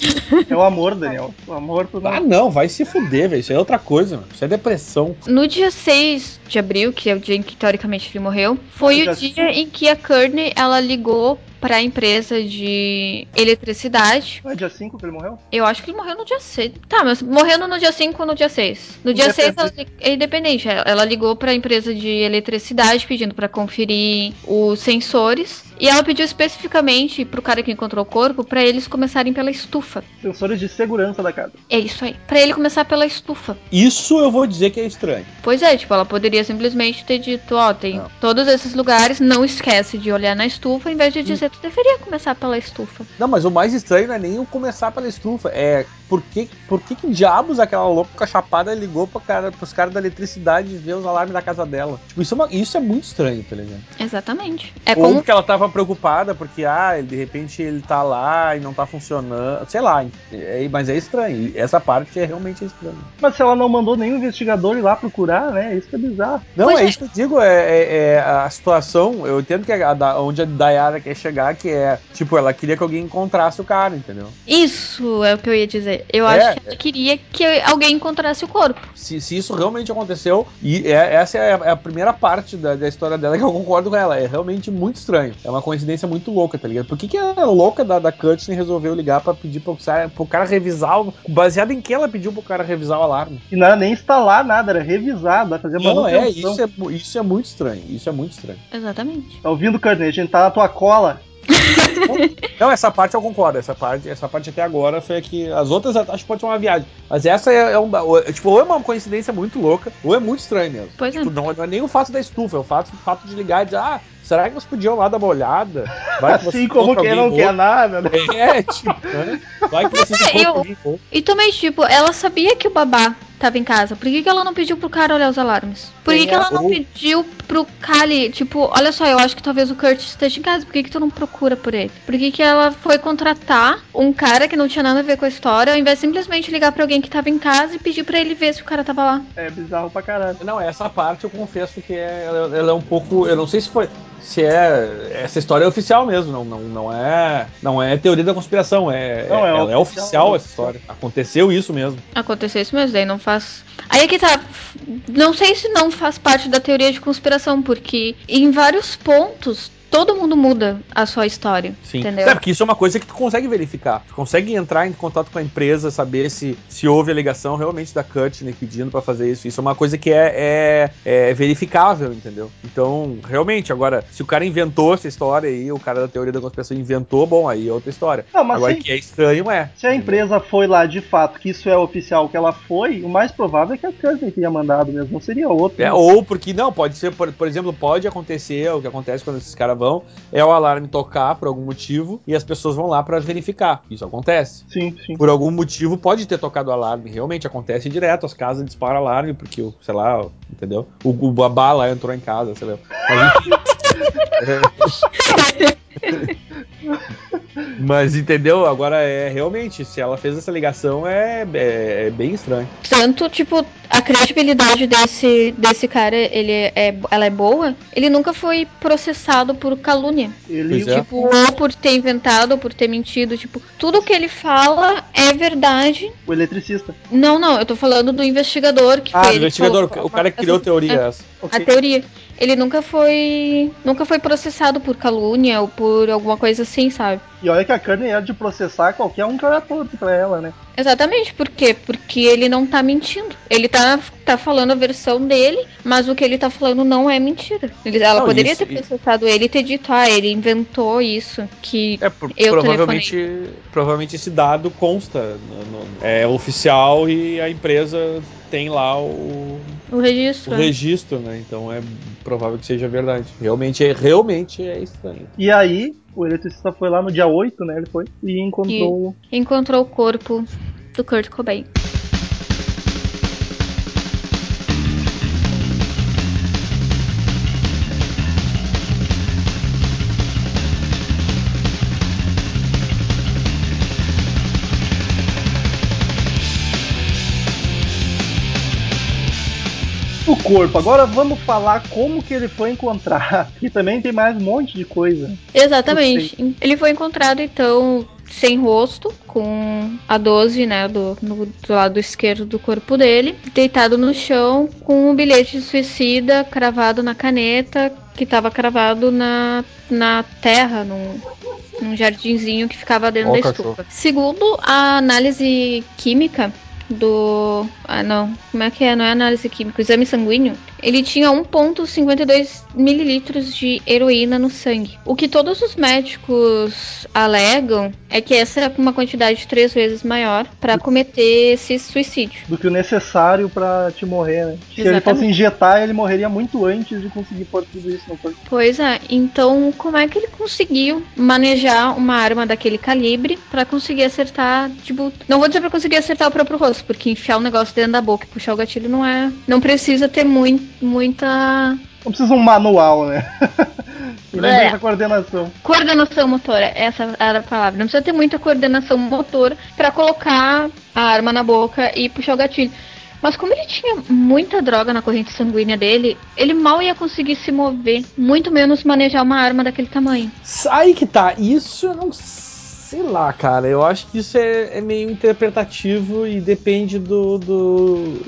S6: É o amor, Daniel. O amor não.
S7: Ah, não, vai se fuder, velho. Isso é outra coisa, mano. Isso é depressão.
S2: No dia 6 de abril, que é o dia em que teoricamente ele morreu, foi
S6: Já
S2: o dia em que a Courtney ela ligou para a empresa de eletricidade.
S6: Não é dia 5 que ele morreu?
S2: Eu acho que ele morreu no dia 6. Tá, mas morrendo no dia 5 ou no dia 6? No dia 6 ela, é independente. Ela, ela ligou para a empresa de eletricidade pedindo para conferir os sensores. E ela pediu especificamente pro cara que encontrou o corpo para eles começarem pela estufa.
S6: Sensores de segurança da casa.
S2: É isso aí. Para ele começar pela estufa.
S7: Isso eu vou dizer que é estranho.
S2: Pois é, tipo, ela poderia simplesmente ter dito, ó, tem
S7: Não.
S2: todos esses lugares, não esquece de olhar na estufa, em vez de dizer, tu deveria começar pela estufa.
S7: Não, mas o mais estranho não é nem o começar pela estufa. É por que, por que, que diabos aquela louca chapada ligou pra cara, pros caras da eletricidade ver os alarmes da casa dela? Tipo, isso é, uma- isso é muito estranho, tá ligado?
S2: Exatamente. É
S7: Ou
S2: como.
S7: porque ela tava preocupada porque, ah, de repente ele tá lá e não tá funcionando. Sei lá, é- mas é estranho. Essa parte é realmente estranha.
S6: Mas se ela não mandou nenhum investigador ir lá procurar, né? Isso que é bizarro.
S7: Não,
S2: Pois
S7: é
S2: é.
S7: isso que eu digo, é, é- é a situação, eu entendo que a, da- onde a Dayara quer chegar, que é, tipo, ela queria que alguém encontrasse o cara, entendeu?
S2: Isso é o que eu ia dizer. Eu
S7: É,
S2: acho que ela queria que alguém encontrasse o corpo.
S7: Se, se isso realmente aconteceu, e é- essa é a, é a primeira parte da, da história dela que eu concordo com ela, é realmente muito estranho. É uma coincidência muito louca, tá ligado? Por que, que a louca da, da Courtney resolveu ligar pra pedir pro, cara- pro cara revisar, o, baseado em que ela pediu pro cara revisar o alarme?
S6: E não era nem instalar nada, era revisar, vai fazer
S7: Não, é,
S6: manutenção.
S7: isso é, isso é muito estranho, isso é muito estranho.
S2: Exatamente.
S6: Tá ouvindo, Courtney? A gente tá na tua cola.
S7: Não, essa parte eu concordo. Essa parte, essa parte até agora foi a que. As outras acho que pode ser uma viagem. Mas essa é, é um. ou- é, Tipo, ou é uma coincidência muito louca, ou é muito estranho mesmo.
S2: Pois é.
S7: Tipo, não, não é nem o fato da estufa, é o fato, o fato de ligar e dizer, ah, será que vocês podiam lá dar uma olhada? Vai que
S6: Assim como quem não quer
S7: morto."
S6: nada, né?
S7: É, tipo, né? Vai que vocês
S2: É, eu-. E também, tipo, ela sabia que o babá tava em casa. Por que, que ela não pediu pro cara olhar os alarmes? Por que, que ela não pediu pro Kali? Tipo, olha só, eu acho que talvez o Kurt esteja em casa. Por que, que tu não procura por ele? Por que, que ela foi contratar um cara que não tinha nada a ver com a história, ao invés de simplesmente ligar pra alguém que tava em casa e pedir pra ele ver se o cara tava lá?
S6: É bizarro pra caralho.
S7: Não, essa parte eu confesso que é, ela, ela é um pouco. Eu não sei se foi. Se é. Essa história é oficial mesmo, não, não, não é. Não é teoria da conspiração, é.
S6: Não, é
S7: ela é
S6: oficial,
S7: oficial
S6: é
S7: essa história. Aconteceu isso mesmo.
S2: Aconteceu isso mesmo, daí não faz. Aí é que tá. Não sei se não faz parte da teoria de conspiração, porque em vários pontos todo mundo muda a sua história.
S7: Sim.
S2: Entendeu?
S7: É, porque isso é uma coisa que tu consegue verificar. Tu consegue entrar em contato com a empresa, saber se, se houve a ligação realmente da Courtney pedindo pra fazer isso. Isso é uma coisa que é, é, é verificável, entendeu? Então, realmente, agora, se o cara inventou essa história aí, o cara da teoria da conspiração inventou, bom, aí é outra história.
S6: Não, mas
S7: agora,
S6: sim.
S7: que é estranho, é.
S6: Se a empresa foi lá de fato, que isso é oficial que ela foi, o mais provável é que a Courtney tenha mandado mesmo, não seria outro.
S7: É, ou porque não, pode ser, por, por exemplo, pode acontecer, o que acontece quando esses caras vão, é o alarme tocar por algum motivo e as pessoas vão lá pra verificar. Isso acontece.
S6: Sim, sim.
S7: Por algum motivo pode ter tocado o alarme. Realmente acontece direto, as casas disparam alarme, porque, o- sei lá, entendeu? O, o babá lá entrou em casa, sei lá. Mas, enfim. Mas entendeu? Agora é realmente, se ela fez essa ligação, é, é, é bem estranho.
S2: Tanto, tipo, a credibilidade desse, desse cara, ele é, ela é boa, ele nunca foi processado por calúnia.
S6: Ele
S7: Pois é.
S2: Tipo, ou por ter inventado, ou por ter mentido. Tipo, tudo que ele fala é verdade.
S6: o eletricista.
S2: Não, não, eu tô falando do investigador que
S7: Ah,
S2: foi
S7: o investigador,
S2: falou-
S7: o cara que criou a teoria
S2: É,
S7: essa.
S2: A teoria. Ele nunca foi. Nunca foi processado por calúnia ou por alguma coisa assim, sabe?
S6: E olha que a Courtney era de processar qualquer um que olhar torto pra ela, né?
S2: Exatamente, por quê? Porque ele não tá mentindo. Ele tá, tá falando a versão dele, mas o que ele tá falando não é mentira. Ele- ela
S7: Não,
S2: poderia
S7: isso-
S2: ter processado ele e ter dito, ah, ele inventou isso, que
S7: É, por-
S2: Eu
S7: provavelmente, provavelmente esse dado consta. no- no- é oficial e a empresa tem lá o,
S2: o registro.
S7: o
S2: né?
S7: registro, né? Então é provável que seja verdade. Realmente é, realmente é estranho.
S6: E aí, o eletricista foi lá no dia 8, né? Ele foi e encontrou.
S2: Encontrou o corpo do Kurt Cobain.
S6: Corpo. Agora vamos falar como que ele foi encontrar. Que também tem mais um monte de coisa.
S2: Exatamente. Ele foi encontrado, então, sem rosto, com a 12, né, do, no- do lado esquerdo do corpo dele, deitado no chão, com um bilhete de suicida cravado na caneta, que estava cravado na, na terra, num, num jardinzinho que ficava dentro da
S7: cachorro.
S2: estufa. Segundo a análise química do. Ah, não. Como é que é? Não é análise química, exame sanguíneo. Ele tinha 1,52 mililitros de heroína no sangue. O que todos os médicos alegam é que essa é uma quantidade três vezes maior para cometer esse suicídio.
S6: Do que o necessário pra te morrer, né? Se ele
S2: Exatamente.
S6: fosse injetar, ele morreria muito antes de conseguir pôr tudo isso no corpo.
S2: Pois é, então como é que ele conseguiu manejar uma arma daquele calibre pra conseguir acertar, tipo, não vou dizer pra conseguir acertar o próprio rosto, porque enfiar o negócio dentro da boca e puxar o gatilho não é, não precisa ter mui- muita
S6: Não precisa um manual, né? nem
S2: É.
S6: essa coordenação.
S2: coordenação motora, essa era a palavra. Não precisa ter muita coordenação motora pra colocar a arma na boca e puxar o gatilho. Mas como ele tinha muita droga na corrente sanguínea dele, ele mal ia conseguir se mover, muito menos manejar uma arma daquele tamanho.
S7: Aí que tá, isso eu não sei lá, cara. Eu acho que isso é, é meio interpretativo e depende do, do-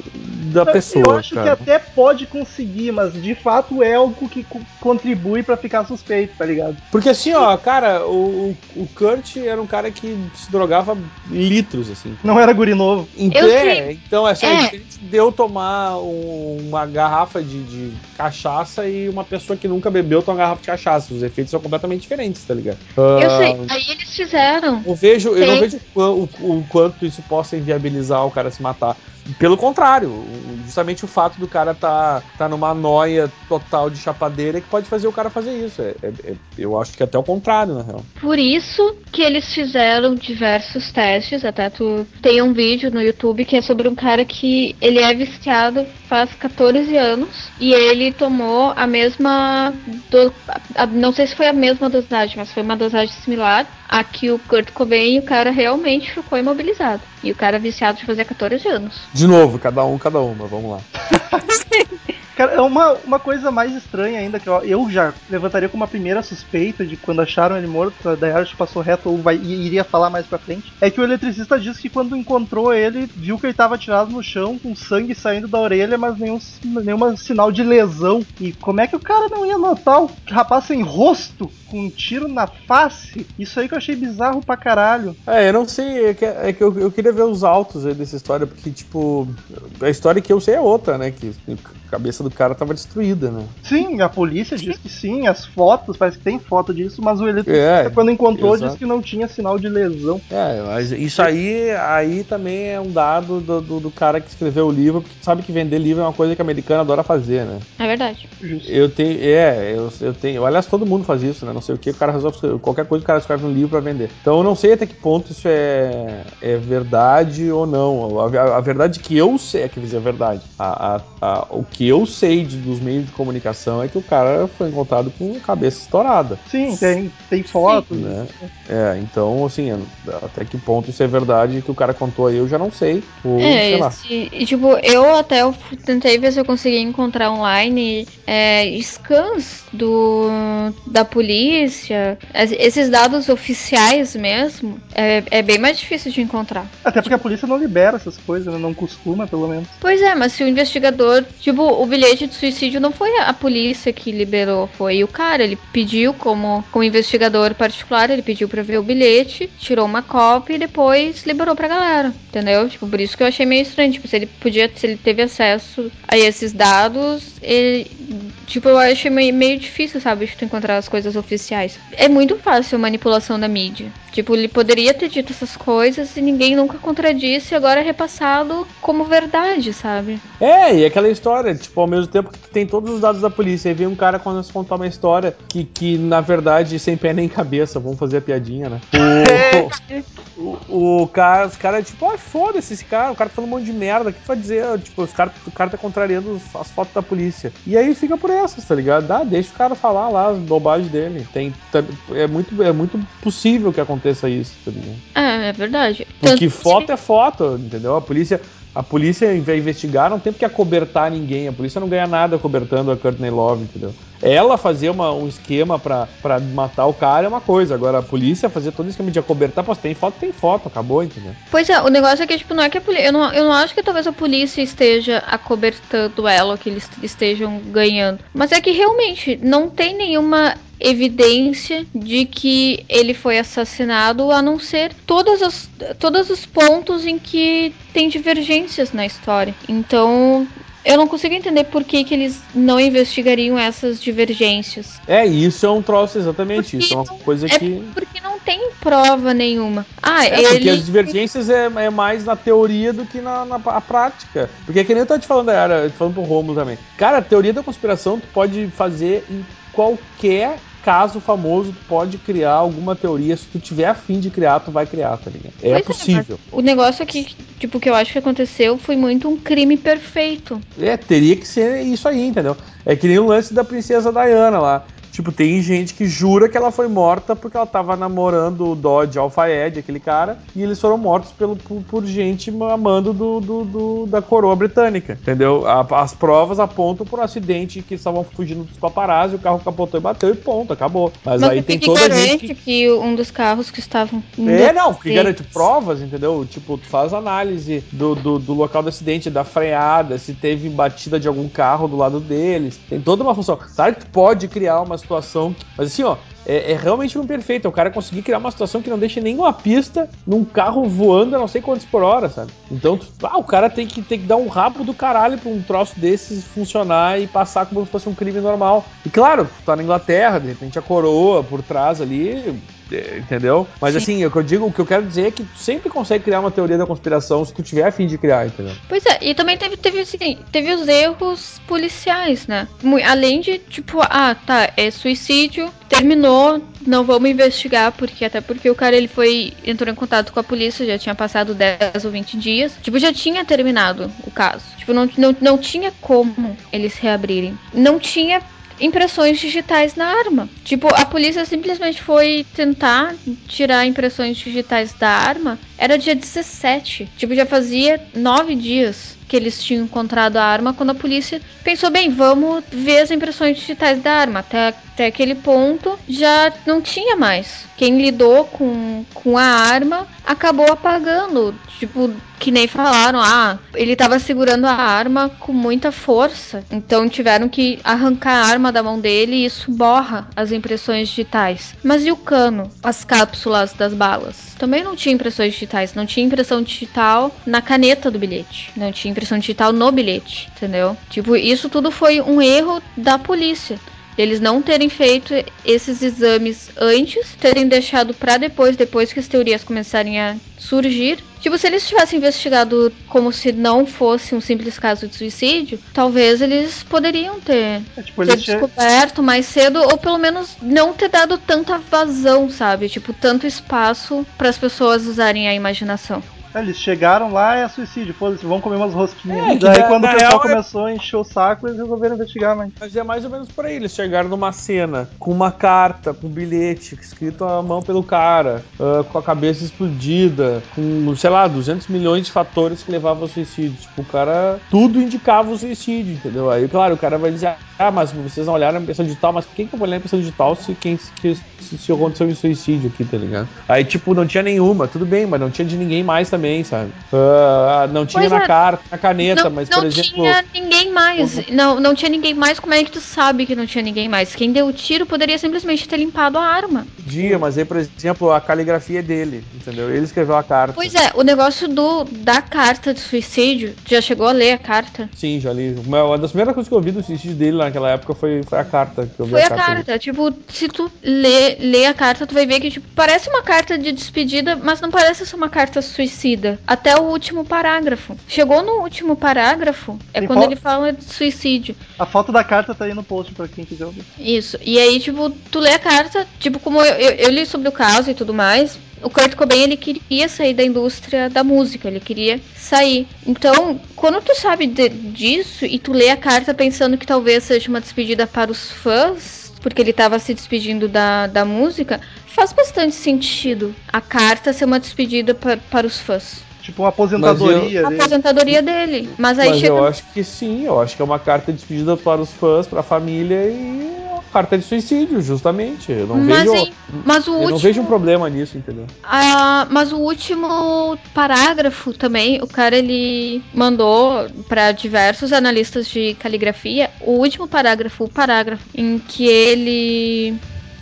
S7: da pessoa.
S6: Eu acho
S7: cara.
S6: que até pode conseguir, mas de fato é algo que co- contribui pra ficar suspeito, tá ligado?
S7: Porque assim, ó, cara, o, o Kurt era um cara que se drogava litros, assim.
S6: Não era guri novo.
S7: Então, é,
S2: sei.
S7: então assim,
S2: É.
S7: é diferente de eu tomar um- uma garrafa de, de cachaça e uma pessoa que nunca bebeu tomar uma garrafa de cachaça. Os efeitos são completamente diferentes, tá ligado?
S2: Eu
S7: Ah,
S2: sei, aí eles fizeram.
S7: Eu, vejo, eu não vejo o, o- o quanto isso possa inviabilizar o cara se matar. Pelo contrário, justamente o fato do cara tá, tá numa noia total de chapadeira que pode fazer o cara fazer isso. É- é- é- eu acho que até o contrário, na real.
S2: Por isso que eles fizeram diversos testes. Até tu tem um vídeo no YouTube que é sobre um cara que ele é viciado faz 14 anos e ele tomou a mesma. do- a- não sei se foi a mesma dosagem, mas foi uma dosagem similar a que o Kurt Cobain e o cara realmente ficou imobilizado. E o cara viciado de fazer 14 anos.
S7: De novo, cada um, cada uma, vamos lá.
S6: Cara, é uma, uma coisa mais estranha ainda que eu, eu já levantaria como a primeira suspeita de quando acharam ele morto, acho que passou reto ou vai, iria falar mais pra frente. É que o eletricista disse que quando encontrou ele, viu que ele tava tirado no chão com sangue saindo da orelha, mas nenhum, nenhum sinal de lesão. E como é que o cara não ia notar o rapaz sem rosto? Com um tiro na face? Isso aí que eu achei bizarro pra caralho.
S7: É, eu não sei, é que, é que eu, eu queria ver os autos aí dessa história, porque, tipo, a história que eu sei é outra, né? Que a cabeça do cara tava destruída, né?
S6: Sim, a polícia diz que sim, as fotos, parece que tem foto disso, mas o eletricista,
S7: É,
S6: quando encontrou,
S7: exato.
S6: disse que não tinha sinal de lesão.
S7: É, mas isso aí, aí também é um dado do, do, do cara que escreveu o livro, porque tu sabe que vender livro é uma coisa que o americano adora fazer, né?
S2: É verdade.
S6: Justo.
S7: Eu tenho, é, eu, eu tenho, aliás, todo mundo faz isso, né? Não sei o que, o cara resolve, escrever- qualquer coisa o cara escreve um livro pra vender. Então eu não sei até que ponto isso é, é verdade ou não. A, a- a verdade que eu sei, é que dizer a verdade. A, a- a- o que eu sei de- dos meios de comunicação é que o cara foi encontrado com a cabeça estourada.
S6: Sim, tem, tem fotos.
S7: né? É, então, assim, até que ponto isso é verdade que o cara contou aí, eu já não sei. Ou, sei
S2: É,
S7: lá.
S2: esse, e, tipo, eu até eu tentei ver se eu conseguia encontrar online é, scans do, da polícia, es- esses dados oficiais mesmo, é, é bem mais difícil de encontrar.
S6: Até porque a polícia não libera essas coisas, né? não costuma, pelo menos.
S2: Pois é, mas se o investigador, tipo, o bilhete de suicídio não foi a polícia que liberou, foi o cara, ele pediu como, como investigador particular, ele pediu pra ver o bilhete, tirou uma cópia e depois liberou pra galera, entendeu? Tipo, por isso que eu achei meio estranho, tipo, se ele podia, se ele teve acesso a esses dados, ele, tipo, eu achei meio, meio difícil, sabe, de tu encontrar as coisas oficiais. É muito fácil a manipulação da mídia. Tipo, ele poderia ter dito essas coisas e ninguém nunca contradisse e agora é repassado como verdade, sabe?
S7: É, e aquela história, tipo, ao mesmo tempo que tem todos os dados da polícia, aí vem um cara quando contar uma história que, que, na verdade, sem pé nem cabeça, vamos fazer a piadinha, né? O, o, o cara, os caras, tipo, ah, foda-se esse cara, o cara tá falando um monte de merda, o que tu vai dizer? Tipo, os cara, o cara tá contrariando as fotos da polícia. E aí fica por essas, tá ligado? Dá, deixa o cara falar lá as bobagens dele. Tem, tá- é, muito, é muito possível que aconteça isso, tá ligado?
S2: É, é verdade.
S7: Porque foto é foto, entendeu? A polícia, a polícia vai investigar, não tem porque acobertar ninguém. A polícia não ganha nada cobertando a Courtney Love, entendeu? Ela fazer uma, um esquema pra matar o cara é uma coisa, agora a polícia fazer todo esquema de acobertar, se tem foto, tem foto, acabou, entendeu?
S2: Pois é, o negócio é que, tipo, não é que a polícia. Eu não, eu não acho que talvez a polícia esteja acobertando ela, ou que eles estejam ganhando. Mas é que realmente não tem nenhuma evidência de que ele foi assassinado, a não ser todas as, todos os pontos em que tem divergências na história. Então, eu não consigo entender por que, que eles não investigariam essas divergências.
S7: É, isso é um troço exatamente,
S2: Porque
S7: isso é uma coisa
S2: É
S7: que...
S2: porque não tem prova nenhuma. Ah,
S7: É, porque
S2: ele.
S7: as divergências é, é mais na teoria do que na, na prática. Porque é que nem eu tava te falando, era, falando pro Romulo também. Cara, a teoria da conspiração tu pode fazer em qualquer caso famoso, tu pode criar alguma teoria. Se tu tiver afim de criar, tu vai criar, tá ligado? É
S2: Pois
S7: possível.
S2: mas o negócio aqui, tipo, que eu acho que aconteceu foi muito um crime perfeito.
S7: É, teria que ser isso aí, entendeu? É que nem o lance da princesa Diana lá. Tipo, tem gente que jura que ela foi morta porque ela tava namorando o Dodge Alfayed, aquele cara, e eles foram mortos pelo, por, por gente amando do, do- do- da coroa britânica, entendeu? A- as provas apontam por um acidente que estavam fugindo dos paparazzi, o carro capotou e bateu e ponto, acabou. Mas,
S2: Mas
S7: aí tem
S2: que
S7: toda a
S2: garante
S7: gente
S2: que...
S7: que...
S2: um dos carros que estavam.
S7: É, não, que garante provas, entendeu? Tipo, tu faz análise do, do, do local do acidente, da freada, se teve batida de algum carro do lado deles. Tem toda uma função. Claro que tu pode criar uma situação. Mas assim, ó, é, é realmente um perfeito. É o cara conseguir criar uma situação que não deixe nenhuma pista num carro voando a não sei quantos por hora, sabe? Então, ah, o cara tem que, tem que dar um rabo do caralho pra um troço desses funcionar e passar como se fosse um crime normal. E claro, tá na Inglaterra, de repente a coroa por trás ali, entendeu? Mas
S2: Sim.
S7: assim, o que eu digo, o que eu quero dizer é que tu sempre consegue criar uma teoria da conspiração se tu tiver a fim de criar, entendeu?
S2: Pois é, e também teve, teve, assim, teve os erros policiais, né? Além de, tipo, ah, tá, é suicídio, terminou, não vamos investigar, porque até porque o cara ele foi, entrou em contato com a polícia, já tinha passado 10 ou 20 dias, tipo, já tinha terminado o caso. Tipo, não, não, não tinha como eles reabrirem. Não tinha impressões digitais na arma. Tipo, a polícia simplesmente foi tentar tirar impressões digitais da arma. Era dia 17. Tipo, já fazia nove dias que eles tinham encontrado a arma quando a polícia pensou, bem, vamos ver as impressões digitais da arma. Até, até aquele ponto já não tinha mais. Quem lidou com, com a arma acabou apagando. Tipo, que nem falaram, ah, ele tava segurando a arma com muita força. Então tiveram que arrancar a arma da mão dele e isso borra as impressões digitais. Mas e o cano? As cápsulas das balas? Também não tinha impressões digitais. Não tinha impressão digital na caneta do bilhete. Não tinha impressão digital no bilhete, entendeu? Tipo, isso tudo foi um erro da polícia. Eles não terem feito esses exames antes, terem deixado pra depois, depois que as teorias começarem a surgir. Tipo, se eles tivessem investigado como se não fosse um simples caso de suicídio, talvez eles poderiam ter,
S6: É, tipo,
S2: ter descoberto mais cedo, ou pelo menos não ter dado tanta vazão, sabe? Tipo, tanto espaço para as pessoas usarem a imaginação.
S6: É, Eles chegaram lá, é suicídio, foda-se, vão comer umas rosquinhas.
S7: É,
S6: daí
S7: na-
S6: quando
S7: na
S6: o pessoal
S7: é-
S6: começou a encher o saco, eles resolveram investigar, mas.
S7: Mas é mais ou menos por aí. Eles chegaram numa cena com uma carta, com um bilhete escrito à mão pelo cara, ah, com a cabeça explodida, com, sei lá, 200 milhões de fatores que levavam ao suicídio. Tipo, o cara. Tudo indicava o suicídio, entendeu? Aí, claro, o cara vai dizer: ah, mas vocês não olharam a impressão digital, mas por que, que eu vou olhar a impressão digital se, quem, se, se, se aconteceu um suicídio aqui, tá ligado? Aí, tipo, não tinha nenhuma, tudo bem, mas não tinha de ninguém mais também, sabe? Ah, não tinha
S2: Pois
S7: na
S2: é.
S7: carta, na caneta,
S2: não
S7: mas,
S2: não
S7: por exemplo.
S2: tinha ninguém mais. Não, não tinha ninguém mais. Como é que tu sabe que não tinha ninguém mais? Quem deu o tiro poderia simplesmente ter limpado a arma.
S7: dia, mas aí, por exemplo, a caligrafia é dele, entendeu? Ele escreveu a carta.
S2: Pois é, o negócio do da carta de suicídio, tu já chegou a ler a carta?
S7: Sim, já li. Uma das primeiras coisas que eu vi do suicídio dele lá naquela época foi, foi a carta que eu vi
S2: Foi a
S7: dele.
S2: carta. Tipo, se tu lê, lê a carta, tu vai ver que tipo, parece uma carta de despedida, mas não parece ser uma carta suicida. Até o último parágrafo. Chegou no último parágrafo, é
S6: Tem
S2: quando
S6: fo-
S2: ele fala de suicídio.
S6: A foto da carta tá aí no post pra quem quiser ouvir.
S2: Isso. E aí, tipo, tu lê a carta, tipo, como eu, eu, eu li sobre o caso e tudo mais. O Kurt Cobain, ele queria sair da indústria da música, ele queria sair. Então, quando tu sabe de- disso e tu lê a carta pensando que talvez seja uma despedida para os fãs, porque ele estava se despedindo da, da música, faz bastante sentido a carta ser uma despedida pa- para os fãs.
S6: Tipo uma aposentadoria
S2: A
S6: ali.
S2: aposentadoria dele. Mas aí
S7: Mas
S2: chega.
S7: eu acho que sim, eu acho que é uma carta de despedida para os fãs, para a família e carta de suicídio, justamente. Eu não
S2: Mas,
S7: vejo.
S2: em- mas o
S7: eu
S2: último.
S7: não vejo um problema nisso, entendeu?
S2: Ah, mas o último parágrafo também, o cara ele mandou para diversos analistas de caligrafia. O último parágrafo, o parágrafo em que ele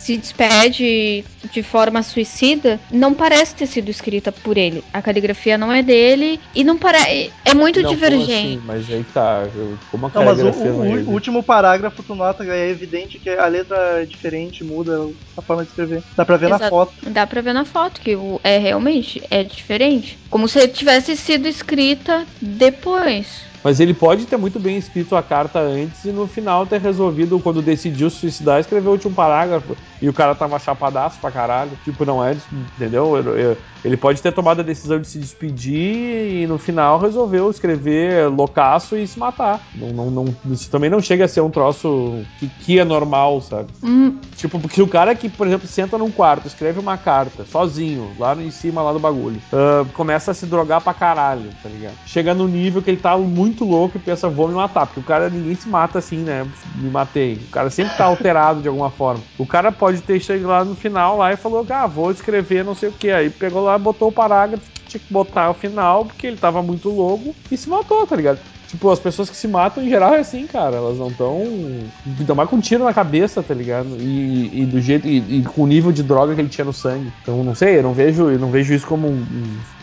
S2: se despede de forma suicida, não parece ter sido escrita por ele. A caligrafia não é dele e não parece. É muito
S7: Não,
S2: divergente.
S7: assim? Mas aí tá. Como a
S6: Não, mas o,
S7: caligrafia
S6: o-
S7: não é
S6: o
S7: ele?
S6: último parágrafo tu nota que é evidente que a letra é diferente, muda a forma de escrever. Dá pra ver na
S2: Exato.
S6: foto.
S2: Dá pra ver na foto que o, é realmente é diferente. Como se tivesse sido escrita depois.
S7: Mas ele pode ter muito bem escrito a carta antes e no final ter resolvido, quando decidiu se suicidar, escrever o último parágrafo. E o cara tava chapadaço pra caralho. Tipo, não é, entendeu? Eu- eu- Ele pode ter tomado a decisão de se despedir e no final resolveu escrever loucaço e se matar. Não, não, não- isso também não chega a ser um troço que, que é normal, sabe?
S2: Hum,
S7: Tipo, porque o cara que, por exemplo, senta num quarto, escreve uma carta, sozinho, lá em cima lá do bagulho, ah, começa a se drogar pra caralho, tá ligado? Chega no nível que ele tá muito louco e pensa, vou me matar. Porque o cara, ninguém se mata assim, né? Me matei. O cara sempre tá alterado de alguma forma. O cara pode ter chegado lá no final lá e falou, ah, vou escrever não sei o que. Aí pegou lá, botou o parágrafo que tinha que botar o final, porque ele tava muito louco e se matou, tá ligado? Tipo, as pessoas que se matam em geral é assim, cara. Elas não estão. Tomar com um tiro na cabeça, tá ligado? E, e do jeito. E, e com o nível de droga que ele tinha no sangue. Então, não sei, eu não vejo, eu não vejo isso como um,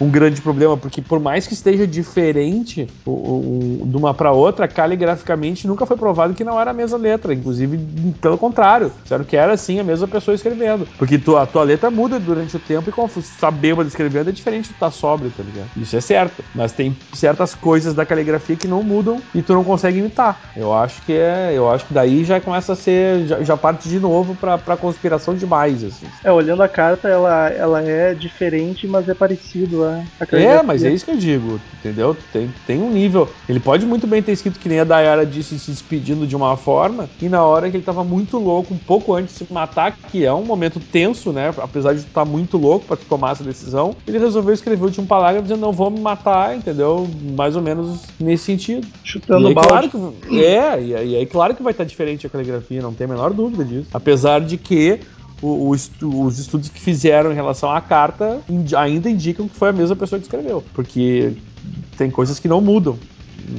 S7: um- um grande problema. Porque por mais que esteja diferente o- de uma pra outra, caligraficamente nunca foi provado que não era a mesma letra. Inclusive, pelo contrário. Disseram que era sim a mesma pessoa escrevendo. Porque tu, a tua letra muda durante o tempo e como tu tá bêbado escrevendo é diferente de tá sóbrio, tá ligado? Isso é certo. Mas tem certas coisas da caligrafia que não mudam e tu não consegue imitar. Eu acho que é. Eu acho que daí já começa a ser. Já, já parte de novo pra, pra conspiração demais, assim.
S6: É, olhando a carta, ela, ela é diferente, mas é parecido a, a
S7: É, mas é isso que eu digo, entendeu? Tem, tem um nível. Ele pode muito bem ter escrito que nem a Dayara disse, se despedindo de uma forma, e na hora que ele tava muito louco, um pouco antes de se matar, que é um momento tenso, né? Apesar de estar muito louco pra tomar essa decisão, ele resolveu escrever o último parágrafo dizendo: não vou me matar, entendeu? Mais ou menos nesse sentido.
S6: Chutando
S7: e aí,
S6: balde.
S7: claro que, é, e aí, claro que vai estar diferente a caligrafia, não tem a menor dúvida disso. Apesar de que o- o estu- os estudos que fizeram em relação à carta ainda indicam que foi a mesma pessoa que escreveu. Porque tem coisas que não mudam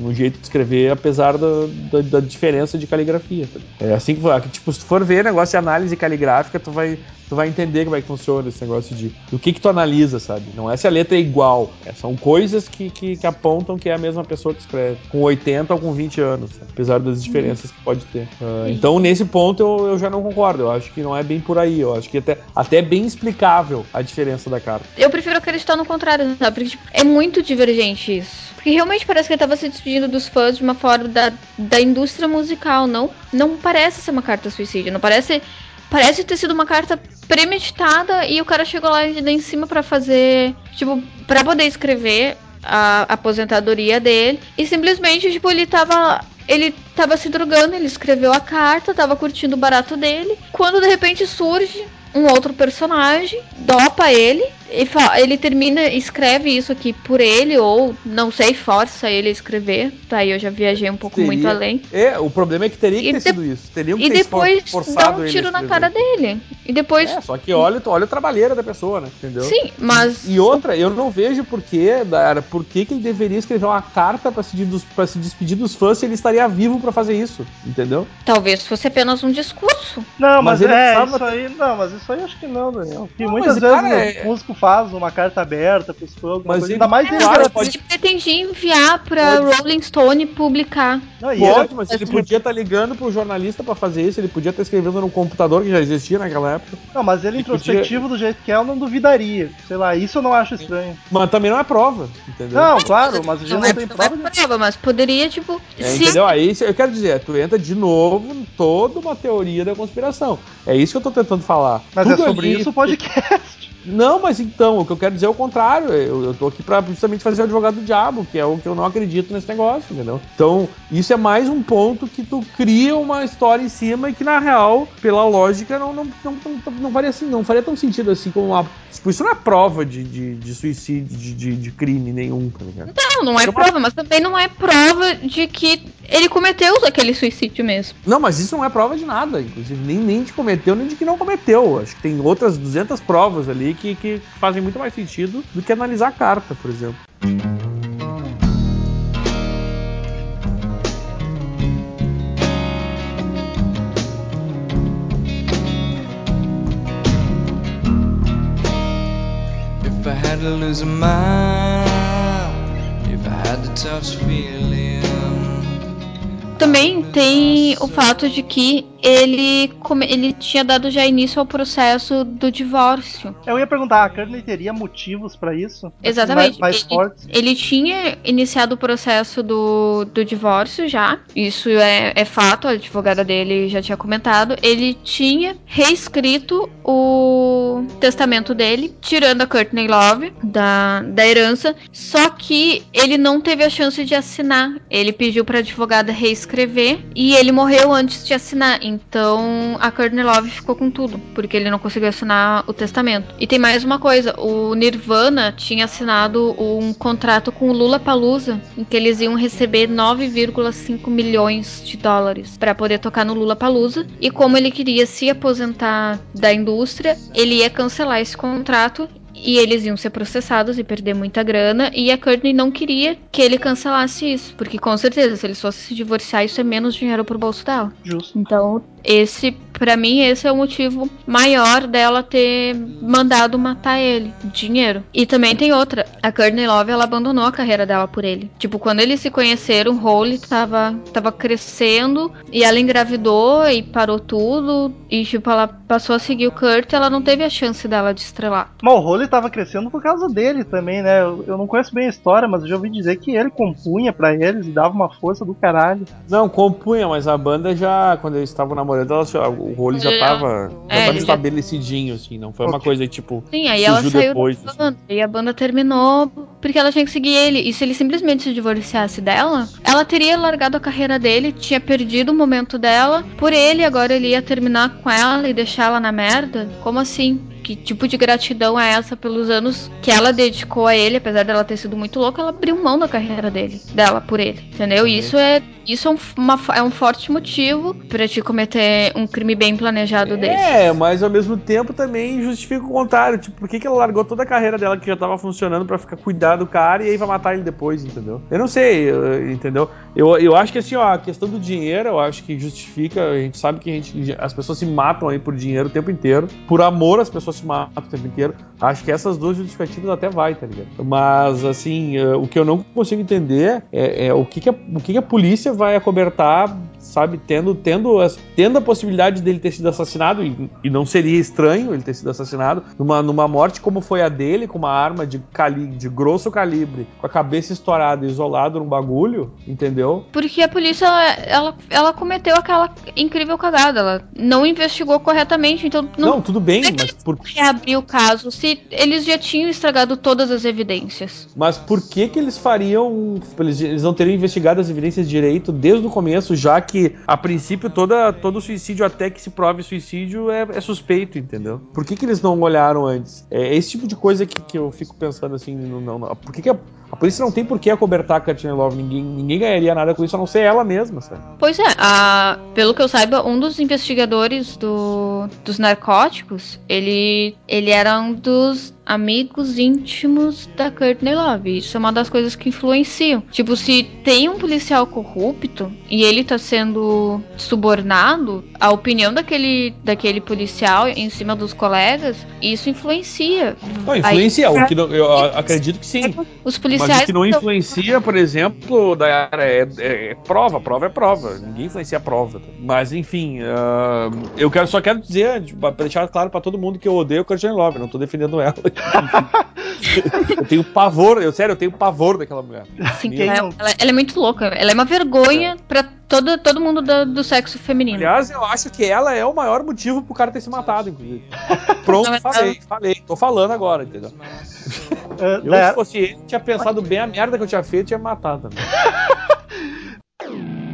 S7: no jeito de escrever, apesar da, da- da diferença de caligrafia. É assim que. Tipo, se tu for ver negócio de análise caligráfica, tu vai, tu vai entender como é que funciona esse negócio de do que que tu analisa, sabe? Não é se a letra é igual. é, são coisas que, que, que apontam que é a mesma pessoa que escreve, com 80 ou com 20 anos, sabe? apesar das diferenças que pode ter. Ah, então, nesse ponto, eu, eu já não concordo. Eu acho que não é bem por aí. Eu acho que até, até é bem explicável a diferença da carta.
S2: Eu prefiro acreditar no contrário, sabe? Porque tipo, é muito divergente isso. Porque realmente parece que ele tava se despedindo dos fãs de uma forma da, da indústria musical. Não, não parece ser uma carta suicídio. Não parece. Parece ter sido uma carta premeditada e o cara chegou lá em cima pra fazer. Tipo, pra poder escrever a aposentadoria dele. E simplesmente, tipo, ele tava. Ele tava se drogando, ele escreveu a carta, tava curtindo o barato dele. Quando de repente surge um outro personagem, dopa ele, e ele termina, escreve isso aqui por ele, ou não sei, força ele a escrever. Tá aí eu já viajei um pouco
S7: Teria-
S2: muito além.
S7: É, o problema é que teria que
S2: E
S7: ter
S2: de-
S7: sido isso. Teriam que
S2: E
S7: ter
S2: depois dá um tiro na cara dele. E depois.
S7: É, só que olha, olha a trabalheira da pessoa, né? Entendeu?
S2: sim, mas.
S7: E outra, eu não vejo por que, Dara, por que, que ele deveria escrever uma carta pra se, despedir dos, pra se despedir dos fãs se ele estaria vivo pra fazer isso, entendeu?
S2: Talvez fosse apenas um discurso.
S6: Não, mas,
S7: Mas ele
S6: é,
S7: precisava
S6: isso aí. Não, mas isso aí acho que não, Daniel. Porque
S7: Não,
S6: muitas
S7: mas,
S6: vezes
S7: cara,
S6: o
S7: é-
S6: músico faz uma carta aberta pros fãs, alguma
S7: Mas
S6: coisa.
S7: ele-
S6: ainda mais ele
S7: claro, pode-
S2: Ele pretendia enviar pra
S7: Pode-
S2: Rolling Stone publicar.
S6: Não, e ele-
S7: Pode, mas ele podia estar ligando pro jornalista pra fazer isso, ele podia estar escrevendo no computador que já existia naquela época.
S6: Não, mas ele
S7: Ele
S6: introspectivo do jeito que é, eu não duvidaria. Sei lá, isso eu não acho estranho.
S7: Mas também não é prova, entendeu?
S6: Não, claro, mas a gente
S2: Não
S6: não,
S2: é,
S6: tem
S2: não
S6: prova.
S2: é
S6: de-
S2: prova, mas poderia, tipo.
S7: É,
S2: se
S7: entendeu? Aí eu quero dizer, tu entra de novo em toda uma teoria da conspiração. É isso que eu tô tentando falar.
S6: Mas é
S7: Tudo
S6: sobre
S7: ali-
S6: isso o podcast.
S7: Não, mas então, o que eu quero dizer é o contrário. Eu, eu tô aqui pra justamente fazer o advogado do diabo, que é o que eu não acredito nesse negócio, entendeu? Então, isso é mais um ponto que tu cria uma história em cima e que, na real, pela lógica, não, não, não, não, não faria assim, não faria tão sentido assim como uma. Tipo, isso não é prova de, de, de suicídio, de, de, de crime nenhum, tá ligado?
S2: Não, não é
S7: Eu-
S2: prova, mas também não é prova de que ele cometeu aquele suicídio mesmo.
S7: Não, mas isso não é prova de nada, inclusive, nem, nem de cometeu, nem de que não cometeu. Acho que tem outras 200 provas ali que, que fazem muito mais sentido do que analisar a carta, por exemplo.
S8: If I had to lose a mind, if I had to touch feeling.
S2: Também tem o fato de que ele, ele tinha dado já início ao processo do divórcio.
S6: Eu ia perguntar, a Courtney teria motivos pra isso?
S2: Exatamente.
S6: Mais, mais
S2: ele,
S6: fortes?
S2: ele tinha iniciado o processo do, do divórcio já. Isso é, é fato, a advogada dele já tinha comentado. Ele tinha reescrito o testamento dele, tirando a Courtney Love da, da herança. Só que ele não teve a chance de assinar. Ele pediu pra advogada reescrever e ele morreu antes de assinar. Então a Courtney Love ficou com tudo, porque ele não conseguiu assinar o testamento. E tem mais uma coisa: o Nirvana tinha assinado um contrato com o Lula Palusa, em que eles iam receber 9,5 milhões de dólares para poder tocar no Lula Palusa. E como ele queria se aposentar da indústria, ele ia cancelar esse contrato e eles iam ser processados e perder muita grana. E a Courtney não queria que ele cancelasse isso. Porque com certeza, se eles fossem se divorciar, isso é menos dinheiro pro bolso dela.
S6: Justo.
S2: Então, esse, pra mim, esse é o motivo maior dela ter mandado matar ele. Dinheiro. E também tem outra. A Courtney Love, ela abandonou a carreira dela por ele. Tipo, quando eles se conheceram, o Holly tava, tava crescendo e ela engravidou e parou tudo. E, tipo, ela passou a seguir o Kurt ela não teve a chance dela de estrelar.
S6: Mas o Holly tava crescendo por causa dele também, né? Eu, eu não conheço bem a história, mas eu já ouvi dizer que ele compunha pra eles e dava uma força do caralho.
S7: Não, compunha, mas a banda já, quando eles estavam namorando, ela já- o role já
S2: É.
S7: tava, já
S2: É,
S7: tava
S2: já-
S7: estabelecidinho, assim, não foi uma coisa tipo.
S2: Sim, aí ela saiu
S7: depois,
S2: da
S7: assim.
S2: banda. E a banda terminou porque ela tinha que seguir ele. E se ele simplesmente se divorciasse dela, ela teria largado a carreira dele, tinha perdido o momento dela. Por ele, agora ele ia terminar com ela e deixá-la na merda? Como assim? Que tipo de gratidão é essa pelos anos que ela dedicou a ele, apesar dela ter sido muito louca, ela abriu mão da carreira dele, dela por ele, entendeu? E isso é isso é um, uma- é um forte motivo pra te cometer um crime bem planejado desse.
S7: É, mas ao mesmo tempo também justifica o contrário. Tipo, por que, que ela largou toda a carreira dela que já tava funcionando pra ficar cuidar do cara e aí vai matar ele depois, entendeu? Eu não sei, eu- entendeu? Eu, eu acho que assim, ó, a questão do dinheiro, eu acho que justifica. A gente sabe que a gente, as pessoas se matam aí por dinheiro o tempo inteiro. Por amor, as pessoas se o tempo inteiro. Acho que essas duas justificativas até vai, tá ligado? Mas, assim, eh, o que eu não consigo entender é, é o, que, que, a, o que, que a polícia vai acobertar, sabe? Tendo, tendo, as- tendo a possibilidade dele ter sido assassinado, e, e não seria estranho ele ter sido assassinado, numa, numa morte como foi a dele, com uma arma de, cali, de grosso calibre, com a cabeça estourada, isolado num bagulho, entendeu?
S2: Porque a polícia, ela, ela, ela cometeu aquela incrível cagada. Ela não investigou corretamente, então
S7: Não,
S2: não,
S7: tudo bem, mas por,
S2: reabrir o caso se eles já tinham estragado todas as evidências.
S7: Mas por que que eles fariam. Eles, eles não teriam investigado as evidências direito desde o começo, já que, a princípio, toda, todo suicídio, até que se prove suicídio, é, é suspeito, entendeu? Por que que eles não olharam antes? É esse tipo de coisa que, que eu fico pensando assim, não, não, não. por que, que a, a polícia não tem por que acobertar a Courtney Love? Ninguém, ninguém ganharia nada com isso, a não ser ela mesma, sabe?
S2: Pois é, a- pelo que eu saiba, um dos investigadores do, dos narcóticos, ele, ele era um dos amigos íntimos da Courtney Love. Isso é uma das coisas que influenciam. Tipo, se tem um policial corrupto e ele tá sendo subornado, a opinião daquele, daquele policial em cima dos colegas, isso influencia.
S7: Não, influencia, o que não- eu acredito que sim.
S2: Os
S7: Mas
S2: policiais
S7: o que não influencia, por exemplo, Dayara, é, é- é prova, prova é prova. Ninguém influencia a prova. Mas enfim, ah, eu quero, só quero dizer, tipo, pra deixar claro pra todo mundo que eu odeio a Courtney Love, não tô defendendo ela. Eu tenho pavor, eu sério, eu tenho pavor daquela mulher.
S2: Sim, ela,
S6: não?
S2: ela- ela é muito louca. Ela é uma vergonha pra todo, todo mundo do, do sexo feminino.
S7: Aliás, eu acho que ela é o maior motivo pro cara ter se matado, inclusive. Pronto,
S2: Não,
S7: falei, falei, tô falando agora, entendeu? Eu, se
S6: Dayara-
S7: fosse ele, tinha pensado bem a merda que eu tinha feito, tinha me matado também.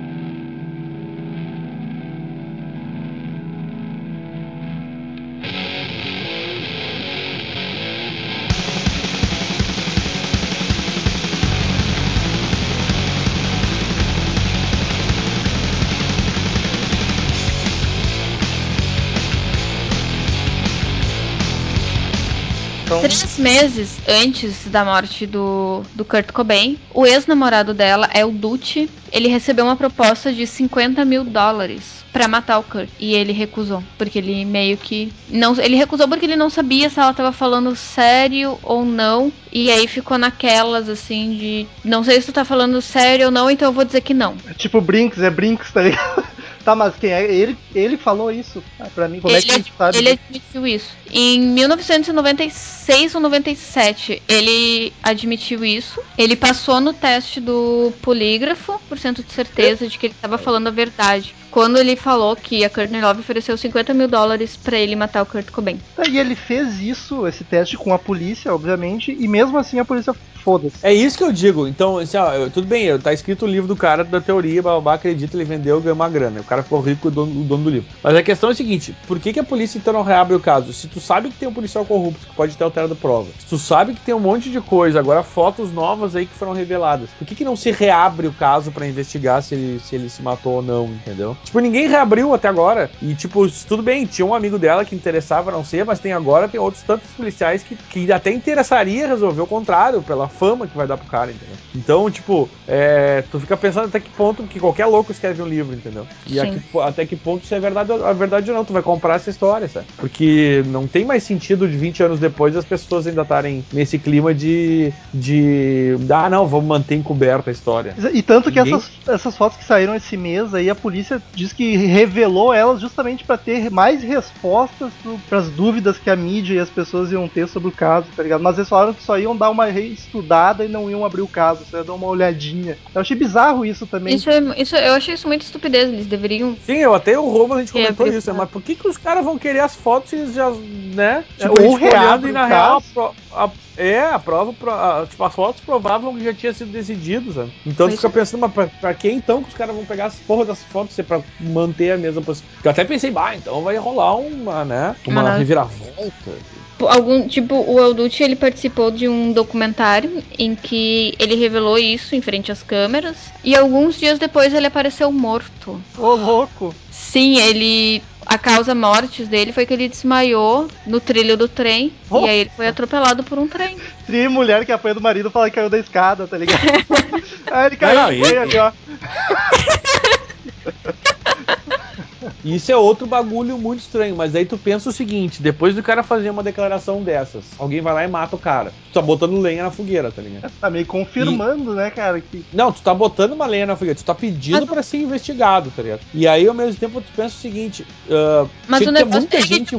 S2: Três meses antes da morte do, do Kurt Cobain, o ex-namorado dela é o Ducci. Ele recebeu uma proposta de 50 mil dólares pra matar o Kurt. E ele recusou. Porque ele meio que. não Ele recusou porque ele não sabia se ela tava falando sério ou não. E aí ficou naquelas assim de. Não sei se tu tá falando sério ou não, então eu vou dizer que não.
S6: tipo Brinks, é Brinks, tá ligado? Tá, mas quem é? Ele, ele falou isso ah, pra mim. Como é que
S2: ele,
S6: sabe?
S2: ele admitiu isso. Em 1996 ou 97, ele admitiu isso. Ele passou no teste do polígrafo, por cento de certeza de que ele estava falando a verdade. Quando ele falou que a Courtney Love ofereceu 50 mil dólares pra ele matar o Kurt Cobain.
S6: Tá, E ele fez isso, esse teste com a polícia, obviamente, e mesmo assim a polícia foda-se.
S7: É isso que eu digo. Então, assim, ó, eu- tudo bem, tá escrito o livro do cara da teoria, babá, acredita, ele vendeu, ganhou uma grana. O cara ficou rico, o dono, o dono do livro. Mas a questão é a seguinte: por que, que a polícia então não reabre o caso? Se tu sabe que tem um policial corrupto que pode ter alterado prova, se tu sabe que tem um monte de coisa, agora fotos novas aí que foram reveladas, por que, que não se reabre o caso pra investigar se ele, se ele se matou ou não, entendeu? Tipo, ninguém reabriu até agora. E, tipo, tudo bem, tinha um amigo dela que interessava não ser, mas tem agora, tem outros tantos policiais que, que até interessaria resolver o contrário, pela fama que vai dar pro cara, entendeu? Então, tipo, é, tu fica pensando até que ponto que qualquer louco escreve um livro, entendeu? E que até que ponto isso é verdade, a verdade ou não, tu vai comprar essa história, sabe? Porque não tem mais sentido de 20 anos depois as pessoas ainda estarem nesse clima de, de. Ah, não, vamos manter encoberta a história.
S6: E tanto que
S7: Ninguém-
S6: essas, essas fotos que saíram esse mês aí, a polícia diz que revelou elas justamente pra ter mais respostas para as dúvidas que a mídia e as pessoas iam ter sobre o caso, tá ligado? Mas eles falaram que só iam dar uma reestudada e não iam abrir o caso, só ia dar uma olhadinha. Eu achei bizarro isso também.
S2: Isso, é, isso eu achei isso muito estupidez. Eles deveriam.
S7: Sim, eu até o Romulo a gente
S2: É,
S7: comentou
S2: porque-
S7: isso, né? mas por que, que os caras vão querer as fotos e eles já, né?
S6: Tipo, ou reabre
S7: e na real, a
S6: caso.
S7: a- é, a prova, a- tipo, as fotos provavam que já tinha sido decidido, sabe? Então tu
S2: Pois
S7: fica pensando, mas pra, pra que então que os caras vão pegar as porra das fotos é pra manter a mesma posição? Eu até pensei, bah, então vai rolar uma, né? Uma
S2: Mas-
S7: reviravolta.
S2: Algum, tipo, o Elducci ele participou de um documentário em que ele revelou isso em frente às câmeras e alguns dias depois ele apareceu morto.
S6: Ô, louco!
S2: Sim, ele. A causa mortes dele foi que ele desmaiou no trilho do trem
S6: Oh.
S2: e aí ele foi atropelado por um trem.
S6: Tri mulher que apanha do marido fala que caiu da escada, tá ligado? aí ele caiu
S7: Não, e-
S6: ali, ó.
S7: Isso é outro bagulho muito estranho, mas aí tu pensa o seguinte, depois do cara fazer uma declaração dessas, alguém vai lá e mata o cara. Tu tá botando lenha na fogueira, tá ligado?
S6: Tá meio confirmando, né, cara, que
S7: Não, tu tá botando uma lenha na fogueira, tu tá pedindo
S2: Mas-
S7: pra ser investigado, tá ligado? E aí, ao mesmo tempo, tu pensa o seguinte, ah,
S2: Mas o negócio
S7: muita
S2: é que-
S7: gente...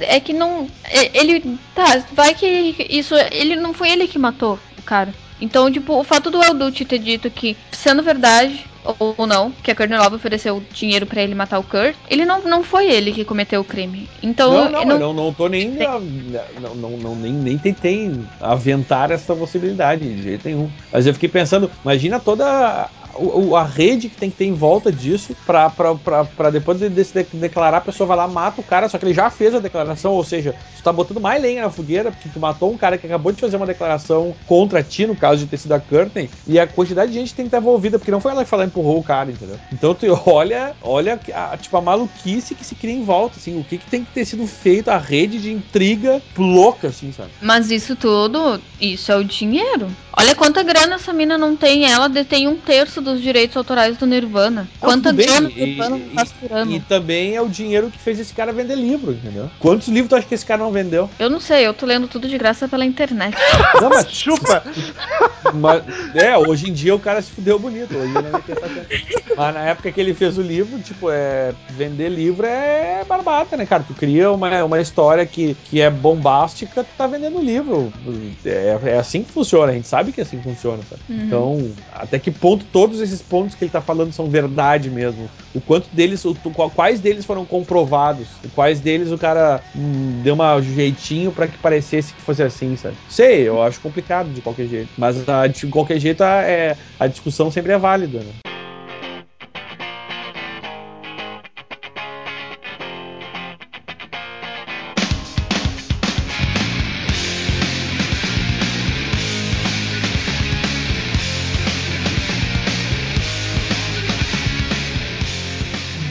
S2: É que não. é- Ele. Tá, vai que isso. Ele não foi ele que matou o cara. Então, tipo, o fato do Elducci ter dito que, sendo verdade ou não, que a Courtney Love ofereceu dinheiro pra ele matar o Kurt, ele não, não foi ele que cometeu o crime. Então,
S7: Não, não,
S2: eu
S7: não, não tô nem, não, não, não, nem, nem tentei aventar essa possibilidade de jeito nenhum. Mas eu fiquei pensando, imagina toda o- a rede que tem que ter em volta disso pra, depois de, declarar, a pessoa vai lá, mata o cara, só que ele já fez a declaração, ou seja, tu tá botando mais lenha na fogueira, porque tu matou um cara que acabou de fazer uma declaração contra ti, no caso de ter sido a Courtney, e a quantidade de gente que tem que estar envolvida, porque não foi ela que falou, empurrou o cara, entendeu? Então tu olha, olha a, tipo, a maluquice que se cria em volta, assim, o que, que tem que ter sido feito, a rede de intriga louca, assim, sabe?
S2: Mas isso tudo, isso é o dinheiro. Olha quanta grana essa mina não tem. Ela detém um terço dos direitos autorais do Nirvana. Quanta
S7: tudo bem,
S2: grana o
S7: e-
S2: Nirvana
S7: e-
S2: faz por ano?
S7: E também é o dinheiro que fez esse cara vender livro, entendeu? Quantos livros tu acha que esse cara não vendeu?
S2: Eu não sei, eu tô lendo tudo de graça pela internet.
S7: Não, mas
S6: chupa!
S7: Mas, é, hoje em dia o cara se fudeu bonito. Hoje não vai ter essa coisa. Mas na época que ele fez o livro, tipo, é. Vender livro é barbata, né, cara? Tu cria uma, uma história que, que é bombástica, tu tá vendendo livro. É, é assim que funciona, a gente sabe que é assim que funciona, sabe?
S2: Uhum.
S7: Então, até que ponto todos esses pontos que ele tá falando são verdade mesmo? O quanto deles, o, quais deles foram comprovados? Quais deles o cara hum, deu um jeitinho pra que parecesse que fosse assim, sabe? Sei, eu acho complicado de qualquer jeito. Mas ah, de qualquer jeito a, é, a discussão sempre é válida, né?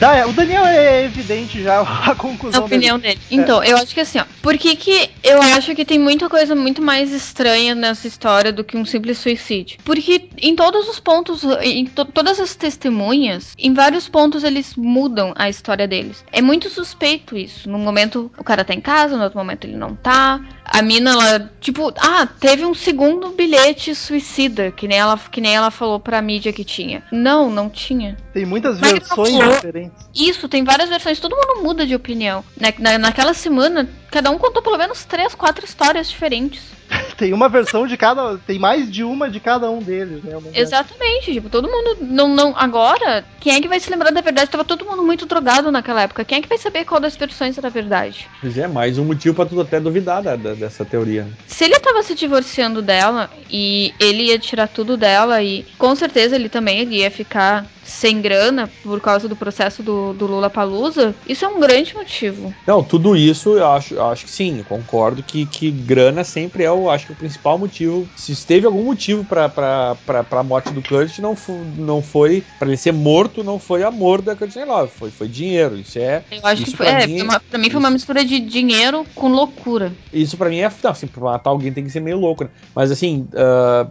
S6: Dá, o Daniel é evidente já a conclusão
S2: a opinião dele. Então, eu acho que assim, ó, por que que eu acho que tem muita coisa muito mais estranha nessa história do que um simples suicídio? Porque em todos os pontos, em to- todas as testemunhas, em vários pontos eles mudam a história deles. É muito suspeito isso. No momento o cara tá em casa, no outro momento ele não tá. A mina, ela, tipo, ah, teve um segundo bilhete suicida, que nem ela, que nem ela falou pra mídia que tinha. Não, não tinha.
S6: Tem muitas
S2: Mas
S6: versões
S2: falou.
S6: diferentes.
S2: Isso, tem várias versões, todo mundo muda de opinião. Na, na- naquela semana, cada um contou pelo menos três, quatro histórias diferentes.
S6: Tem uma versão de cada. Tem mais de uma de cada um deles, né?
S2: Exatamente, tipo, todo mundo não, não. Agora, quem é que vai se lembrar da verdade? Tava todo mundo muito drogado naquela época. Quem é que vai saber qual das versões era a verdade?
S7: Pois é, mais um motivo pra tu até duvidar da- da- dessa teoria.
S2: Se ele tava se divorciando dela e ele ia tirar tudo dela e com certeza ele também ele ia ficar sem grana por causa do processo do, do Lula Palusa, isso é um grande motivo.
S7: Não, tudo isso eu acho, eu acho que sim, eu concordo que, que grana sempre é o, acho que o principal motivo. Se teve algum motivo pra, pra morte do Kurt, não, não foi, pra ele ser morto, não foi amor da Courtney Love, foi, foi dinheiro. Isso é.
S2: Eu acho que foi,
S7: pra
S2: é,
S7: mim-
S2: foi uma- pra mim foi uma mistura de dinheiro com loucura.
S7: Isso pra mim é. Não, assim, pra matar alguém tem que ser meio louco, né? Mas assim, ah,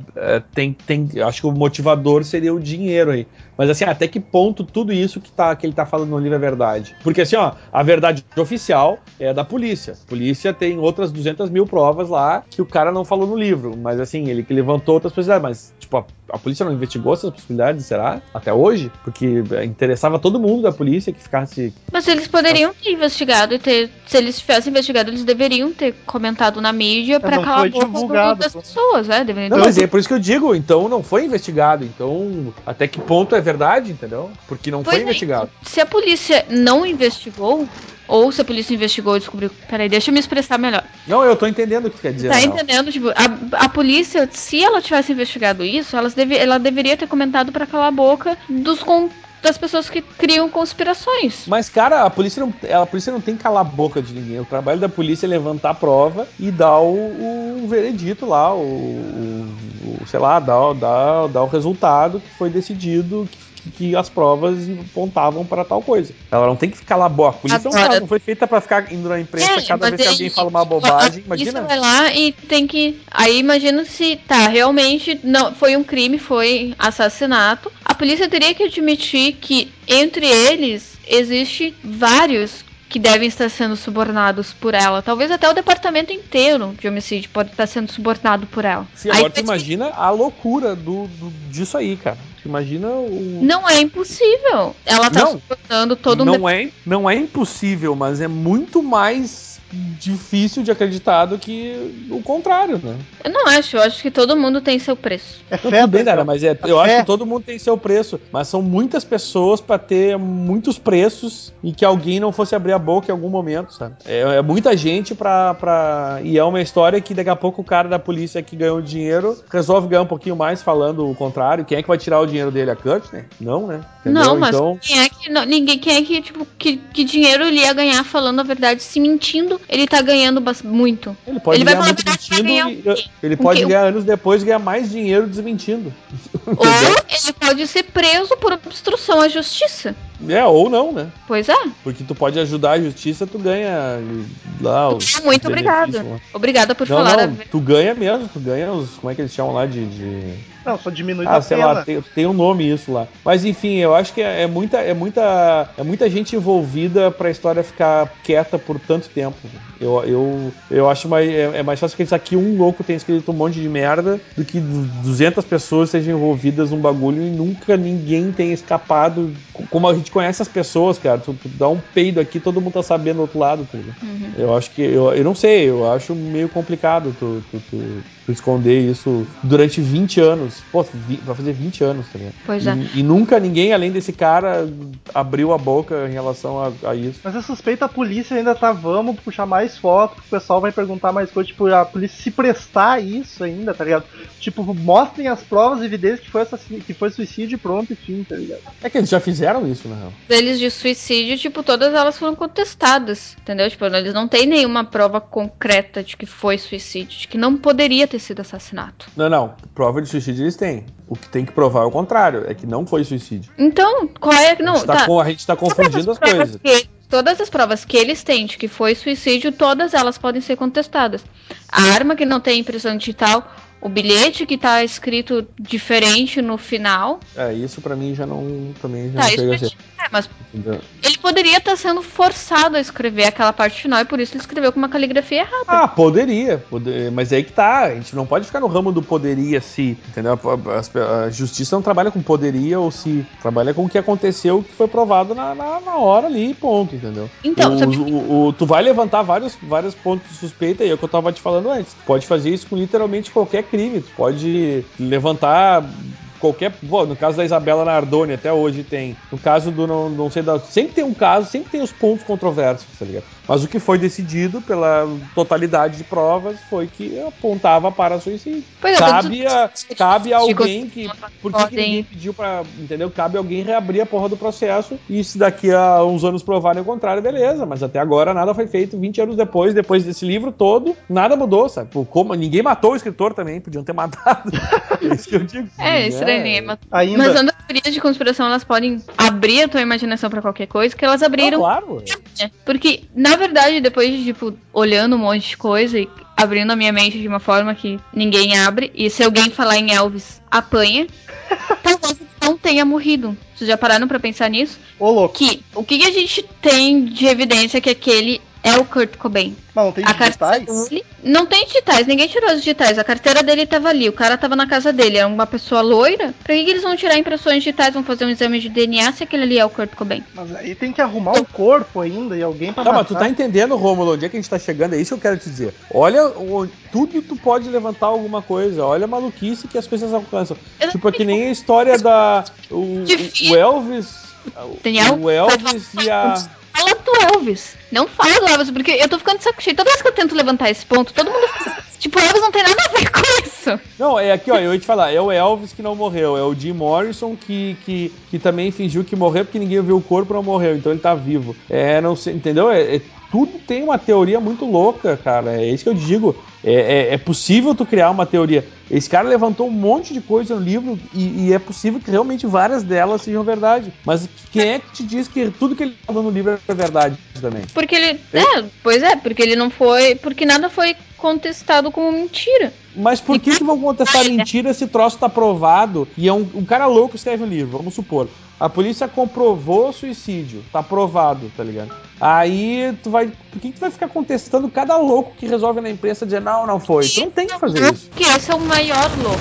S7: tem, tem. Acho que o motivador seria o dinheiro aí. Mas assim, até que ponto tudo isso que, tá, que ele tá falando no livro é verdade? Porque assim, ó, a verdade oficial é da polícia. A polícia tem outras 200 mil provas lá que o cara não falou no livro. Mas assim, ele que levantou outras possibilidades. Mas, tipo, a, a polícia não investigou essas possibilidades, será? Até hoje? Porque eh, interessava todo mundo da polícia que ficasse.
S2: Mas eles poderiam ter investigado e ter. Se eles tivessem investigado, eles deveriam ter comentado na mídia pra
S6: não
S2: calar a boca das pessoas, né? Deveriam
S7: Não, mas é por isso que eu digo, então não foi investigado. Então, até que ponto é verdade, entendeu? Porque não
S2: Pois
S7: foi
S2: é,
S7: investigado.
S2: Se a polícia não investigou, ou se a polícia investigou e descobriu. Peraí, deixa eu me expressar melhor.
S7: Não, eu tô entendendo o que tu quer dizer.
S2: Tá
S7: real.
S2: entendendo? Tipo, a, a polícia, se ela tivesse investigado isso, elas deve, ela deveria ter comentado pra calar a boca dos con- das pessoas que criam conspirações.
S7: Mas, cara, a polícia, não, a polícia não tem que calar a boca de ninguém. O trabalho da polícia é levantar a prova e dar o, o veredito lá, o, o- sei lá, dar, o- dar, dar o resultado que foi decidido, que, que as provas apontavam para tal coisa. Ela não tem que calar a boca. A polícia não,
S2: Agora-
S7: tá- não foi feita para ficar indo na imprensa
S2: É,
S7: cada vez que alguém fala uma bobagem. Imagina.
S2: vai lá e tem que. Aí imagina se tá, realmente não foi um crime, foi assassinato. A polícia teria que admitir que entre eles existe vários que devem estar sendo subornados por ela. Talvez até o departamento inteiro de homicídio pode estar sendo subornado por ela. Aí
S7: agora tu imagina a loucura do, do- disso aí, cara. Tu imagina o.
S2: Não é impossível. Ela tá
S7: Não.
S2: subornando todo um
S7: não é, não é impossível, mas é muito mais difícil de acreditar do que o contrário, né?
S2: Eu não acho, eu acho que todo mundo tem seu preço.
S6: É
S7: Não,
S6: fé,
S7: tudo bem. Dara, mas é,
S6: A
S7: eu acho que todo mundo tem seu preço, mas são muitas pessoas pra ter muitos preços e que alguém não fosse abrir a boca em algum momento, sabe? É, é muita gente pra, pra. E é uma história que daqui a pouco o cara da polícia que ganhou dinheiro resolve ganhar um pouquinho mais falando o contrário. Quem é que vai tirar o dinheiro dele? A Courtney? Não, né? Entendeu?
S2: Não, mas
S7: Então.
S2: quem é que não- ninguém quem é que tipo que, que dinheiro ele ia ganhar falando a verdade se mentindo ele tá ganhando muito.
S7: Ele pode
S2: Ele vai
S7: ganhar
S2: falar
S7: muito
S2: vai
S7: mentindo.
S2: ganhar
S7: e- ele pode ganhar anos depois ganhar mais dinheiro desmentindo.
S2: Ou ele pode ser preso por obstrução à justiça.
S7: É, ou não, né?
S2: Pois é.
S7: Porque tu pode ajudar a justiça, tu ganha lá os.
S2: Muito obrigada.
S7: lá.
S2: Obrigada por
S7: Não,
S2: falar a
S7: não,
S2: verdade.
S7: tu ganha mesmo, tu ganha os. Como é que eles chamam lá de. de-
S6: Não, só diminui
S7: Ah,
S6: a
S7: sei
S6: pena.
S7: lá, tem, tem um nome isso lá. Mas enfim, eu acho que é, é muita, é muita, é muita gente envolvida pra história ficar quieta por tanto tempo. Eu, eu, eu acho mais, é, é mais fácil que isso aqui um louco tenha escrito um monte de merda do que du- 200 pessoas sejam envolvidas num bagulho e nunca ninguém tenha escapado. Co- Como a gente conhece as pessoas, cara, tu, tu dá um peido aqui, todo mundo tá sabendo do outro lado, tá ligado?
S2: Uhum.
S7: Eu acho que. Eu, eu não sei, eu acho meio complicado tu, tu, tu- tu esconder isso durante 20 anos. Pô, vi- vai fazer 20 anos, tá ligado?
S2: Pois é.
S7: E, e nunca ninguém, além desse cara, abriu a boca em relação a, a isso.
S6: Mas eu suspeito a polícia ainda tá, vamos puxar mais foto, que o pessoal vai perguntar mais coisas, tipo, a polícia se prestar a isso ainda, tá ligado? Tipo, mostrem as provas e evidências que foi, assassino, que foi suicídio e pronto, enfim, tá ligado?
S7: É que eles já fizeram isso, na
S2: Deles de suicídio, tipo, todas elas foram contestadas, entendeu? Tipo, eles não têm nenhuma prova concreta de que foi suicídio, de que não poderia ter sido assassinato.
S7: Não, não. Prova de suicídio eles têm. O que tem que provar é o contrário, é que não foi suicídio.
S2: Então, qual é que.
S7: a,
S2: Não,
S7: gente tá
S2: tá.
S7: com- a gente tá confundindo as coisas.
S2: que- todas as provas que eles têm de que foi suicídio, todas elas podem ser contestadas. A arma que não tem impressão digital, o bilhete que tá escrito diferente no final.
S7: É, isso pra mim já não. Também já
S2: Tá,
S7: não chega a ser.
S2: É, mas ele poderia estar sendo forçado a escrever aquela parte final e por isso ele escreveu com uma caligrafia errada.
S7: Ah, poderia, pode- mas aí que tá. A gente não pode ficar no ramo do poderia se, entendeu? A justiça não trabalha com poderia ou se, trabalha com o que aconteceu, o que foi provado na, na, na hora ali, ponto, entendeu?
S2: Então,
S7: o, o- o- tu vai levantar vários, vários pontos de suspeita aí, é o que eu tava te falando antes. Tu pode fazer isso com literalmente qualquer crime. Tu pode levantar qualquer. Pô, no caso da Isabela Nardoni, até hoje tem. No caso do não, não sei da. Sempre tem um caso, sempre tem os pontos controversos, tá ligado? Mas o que foi decidido pela totalidade de provas foi que apontava para suicídio.
S2: Pois é,
S7: Cabe a, cabe a alguém que. Por que, que ninguém pediu pra. Entendeu? Cabe alguém reabrir a porra do processo e se daqui a uns anos provarem o contrário, beleza. Mas até agora nada foi feito. 20 anos depois, depois desse livro todo, nada mudou, sabe? Como, ninguém matou o escritor também, podiam ter matado. é isso que eu digo.
S2: É, estranho, ninguém matou.
S6: Ainda.
S2: Mas as teorias de conspiração elas podem abrir a tua imaginação pra qualquer coisa, que elas
S7: Não,
S2: abriram.
S7: claro.
S2: né? Porque, na verdade, depois de, tipo, olhando um monte de coisa e abrindo a minha mente de uma forma que ninguém abre, e se alguém falar em Elvis, apanha, talvez não tenha morrido. Vocês já pararam pra pensar nisso?
S6: Ô, louco.
S2: Que o que, que a gente tem de evidência que aquele é o Kurt Cobain?
S6: Mas não tem
S2: A
S6: digitais?
S2: dele. Não tem digitais, ninguém tirou as digitais. A carteira dele tava ali, o cara tava na casa dele, era uma pessoa loira. Pra que, que eles vão tirar impressões digitais, vão fazer um exame de DNA se aquele ali é o Kurt Cobain?
S6: Mas aí tem que arrumar o corpo ainda e alguém pra
S7: Tá, mas
S6: matar.
S7: tu tá entendendo, Romulo, onde é que a gente tá chegando? É isso que eu quero te dizer. Olha, o- tudo tu pode levantar alguma coisa. Olha a maluquice que as pessoas alcançam. Tipo, é que nem a história da. O, o- o Elvis.
S2: Daniel?
S7: O Elvis e a.
S2: Fala do Elvis. Não fala do Elvis, porque eu tô ficando de saco cheio. Toda vez que eu tento levantar esse ponto, todo mundo. tipo, o Elvis não tem nada a ver com isso.
S7: Não, é aqui, ó, eu ia te falar, é o Elvis que não morreu, é o Jim Morrison que, que, que também fingiu que morreu porque ninguém viu o corpo não morreu, então ele tá vivo. É, não sei, entendeu? É, é- tudo tem uma teoria muito louca, cara. É isso que eu digo. É, é- é possível tu criar uma teoria. Esse cara levantou um monte de coisa no livro e, e é possível que realmente várias delas sejam verdade. Mas quem é que te diz que tudo que ele falou no livro é verdade também?
S2: Porque ele. É, pois é, porque ele não foi. Porque nada foi contestado como mentira.
S7: Mas por que, que vão contestar mentira se o troço tá provado e é um, um cara louco escreve um livro, vamos supor. A polícia comprovou o suicídio, tá provado, tá ligado? Aí tu vai. Por que, que tu vai ficar contestando cada louco que resolve na imprensa dizer não, não foi? Tu não tem que fazer isso.
S2: Porque esse é o maior louco.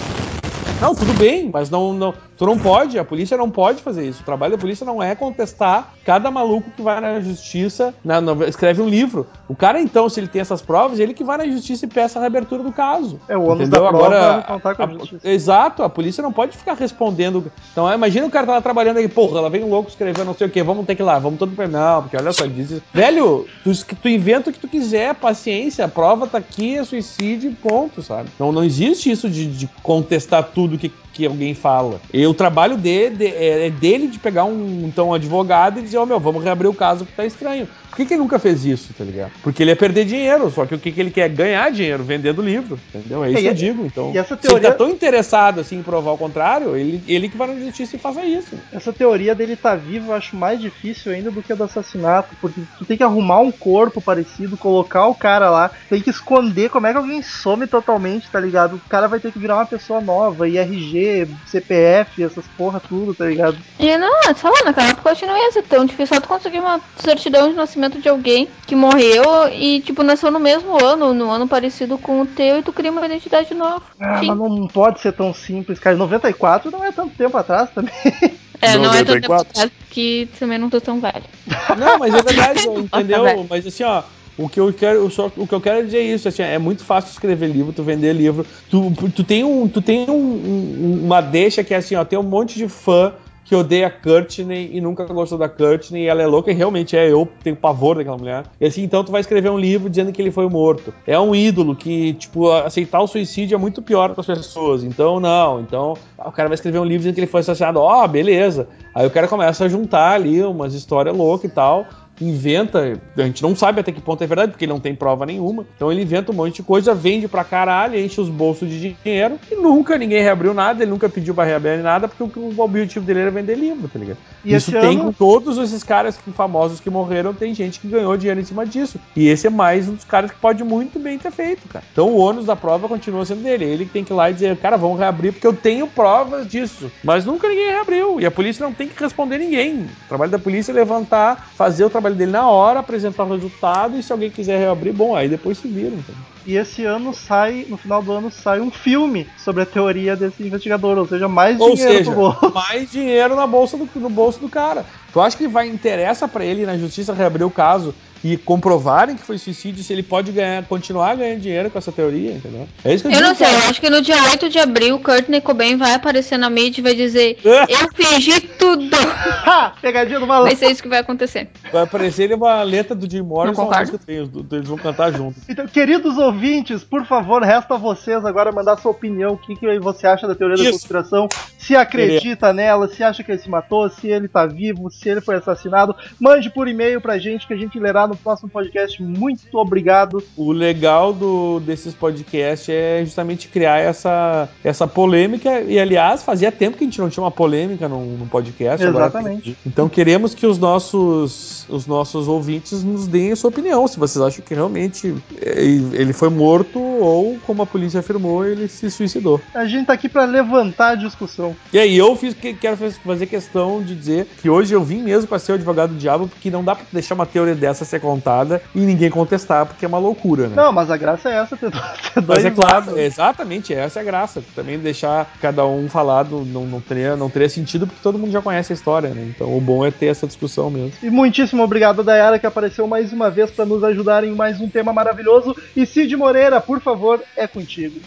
S7: Não, tudo bem, mas não, não, tu não pode, a polícia não pode fazer isso. O trabalho da polícia não é contestar cada maluco que vai na justiça, na, na- escreve um livro. O cara, então, se ele tem essas provas, ele que vai na justiça e peça a reabertura do caso.
S6: É, o ônus da prova
S7: Agora,
S6: contar com a
S7: a-
S6: justiça.
S7: Exato, a polícia não pode ficar respondendo. Então, imagina o cara tá lá trabalhando aí, porra, lá vem um louco escrevendo não sei o que, vamos ter que ir lá, vamos todo pra. Não, porque olha só, ele diz isso. Velho, tu, tu inventa o que tu quiser, paciência, a prova tá aqui, é suicídio, ponto, sabe? Não, não existe isso de, de contestar tudo que, que alguém fala. E o trabalho de, de- é, dele de pegar um, então, um advogado e dizer, ó meu, vamos reabrir o caso que tá estranho. Por que, que ele nunca fez isso, tá ligado? Porque ele ia perder dinheiro, só que o que, que ele quer? Ganhar dinheiro vendendo livro, entendeu? É isso
S6: É,
S7: que eu
S6: e-
S7: digo, então.
S6: e essa
S7: Se ele
S6: teoria-
S7: tá tão interessado assim em provar o contrário, ele, ele que vai na justiça e faça isso.
S6: Essa teoria dele estar vivo eu acho mais difícil ainda do que a do assassinato, porque tu tem que arrumar um corpo parecido, colocar o cara lá, tem que esconder como é que alguém some totalmente, tá ligado? O cara vai ter que virar uma pessoa nova, IRG, CPF, essas porra tudo, tá ligado?
S2: E não, sei lá, naquela época eu acho que não ia ser tão difícil. Só tu conseguir uma certidão de nascimento de alguém que morreu e, tipo, nasceu no mesmo ano, no ano parecido com o teu, e tu cria uma identidade nova.
S6: Ah,
S2: Sim.
S6: mas não pode ser tão simples, cara. 94 não é tanto tempo atrás também.
S2: É, não é tão tempo
S7: 94.
S2: atrás que também não tô tão velho.
S7: Não, mas é verdade, entendeu?
S2: velho.
S7: Mas assim, ó. O que eu quero, eu só, o que eu quero dizer é isso, assim, é muito fácil escrever livro, tu vender livro. Tu, tu tem, um, tu tem um- um- uma deixa que é assim, ó, tem um monte de fã que odeia Courtney e nunca gostou da Courtney, e ela é louca, e realmente é, eu tenho pavor daquela mulher. E assim, então tu vai escrever um livro dizendo que ele foi morto. É um ídolo que, tipo, aceitar o suicídio é muito pior para as pessoas. Então, não. Então, o cara vai escrever um livro dizendo que ele foi assassinado. Ó, beleza. Aí o cara começa a juntar ali umas histórias loucas e tal. Inventa, a gente não sabe até que ponto é verdade, porque ele não tem prova nenhuma. Então ele inventa um monte de coisa, vende pra caralho, enche os bolsos de dinheiro e nunca ninguém reabriu nada, ele nunca pediu pra reabrir nada, porque o, o objetivo dele era vender livro, tá ligado?
S6: E
S7: Isso tem
S6: ano-
S7: com todos esses caras que- famosos que morreram, tem gente que ganhou dinheiro em cima disso. E esse é mais um dos caras que pode muito bem ter feito, cara. Então o ônus da prova continua sendo dele. Ele tem que ir lá e dizer, cara, vamos reabrir porque eu tenho provas disso. Mas nunca ninguém reabriu. E a polícia não tem que responder ninguém. O trabalho da polícia é levantar, fazer o trabalho dele na hora, apresentar o resultado e se alguém quiser reabrir, bom, aí depois se vira. Entendeu?
S6: E esse ano sai, no final do ano, sai um filme sobre a teoria desse investigador, ou seja, mais
S7: Ou
S6: dinheiro
S7: seja,
S6: gol.
S7: mais dinheiro na bolsa do, no bolso do cara. Tu acha que vai interessa pra ele na justiça reabrir o caso e comprovarem que foi suicídio se ele pode ganhar, continuar ganhando dinheiro com essa teoria, entendeu? É isso que eu,
S2: Eu não sei, eu acho que no dia 8 de abril, Courtney Cobain vai aparecer na mídia e vai dizer: Eu fingi tudo.
S6: Ha! Pegadinha do
S2: Vai
S6: malandro.
S2: ser isso que vai acontecer.
S7: Vai aparecer ele uma letra do Jim Morrison, uma
S2: concordo.
S7: música que tem, eles vão cantar juntos.
S6: Então, queridos ouvintes, por favor, resta a vocês agora mandar sua opinião. O que, que você acha da teoria da
S7: Isso.
S6: conspiração? Se acredita nela, se acha que ele se matou, se ele tá vivo, se ele foi assassinado. Mande por e-mail pra gente que a gente lerá no próximo podcast. Muito obrigado.
S7: O legal do, desses podcasts é justamente criar essa, essa polêmica. E, aliás, fazia tempo que a gente não tinha uma polêmica num, num podcast. agora
S6: Exatamente.
S7: tem. então queremos que os nossos, os nossos ouvintes nos deem a sua opinião. Se vocês acham que realmente é, ele foi morto ou, como a polícia afirmou, ele se suicidou.
S6: A gente tá aqui pra levantar a discussão.
S7: E aí eu fiz, que- quero faz- fazer questão de dizer que hoje eu vim mesmo para ser o advogado do diabo, porque não dá pra deixar uma teoria dessa ser contada e ninguém contestar, porque é uma loucura, né?
S6: Não, mas a graça é essa, ter, ter
S7: Mas
S6: dois
S7: é claro,
S6: lados.
S7: exatamente, essa é a graça. Também deixar cada um falado não, não, teria, não teria sentido, porque todo mundo já conhece a história, né? Então o bom é ter essa discussão mesmo.
S6: E muitíssimo obrigado, Dayara, que apareceu mais uma vez para nos ajudar em mais um tema maravilhoso. E Cid Moreira, por favor, é contigo.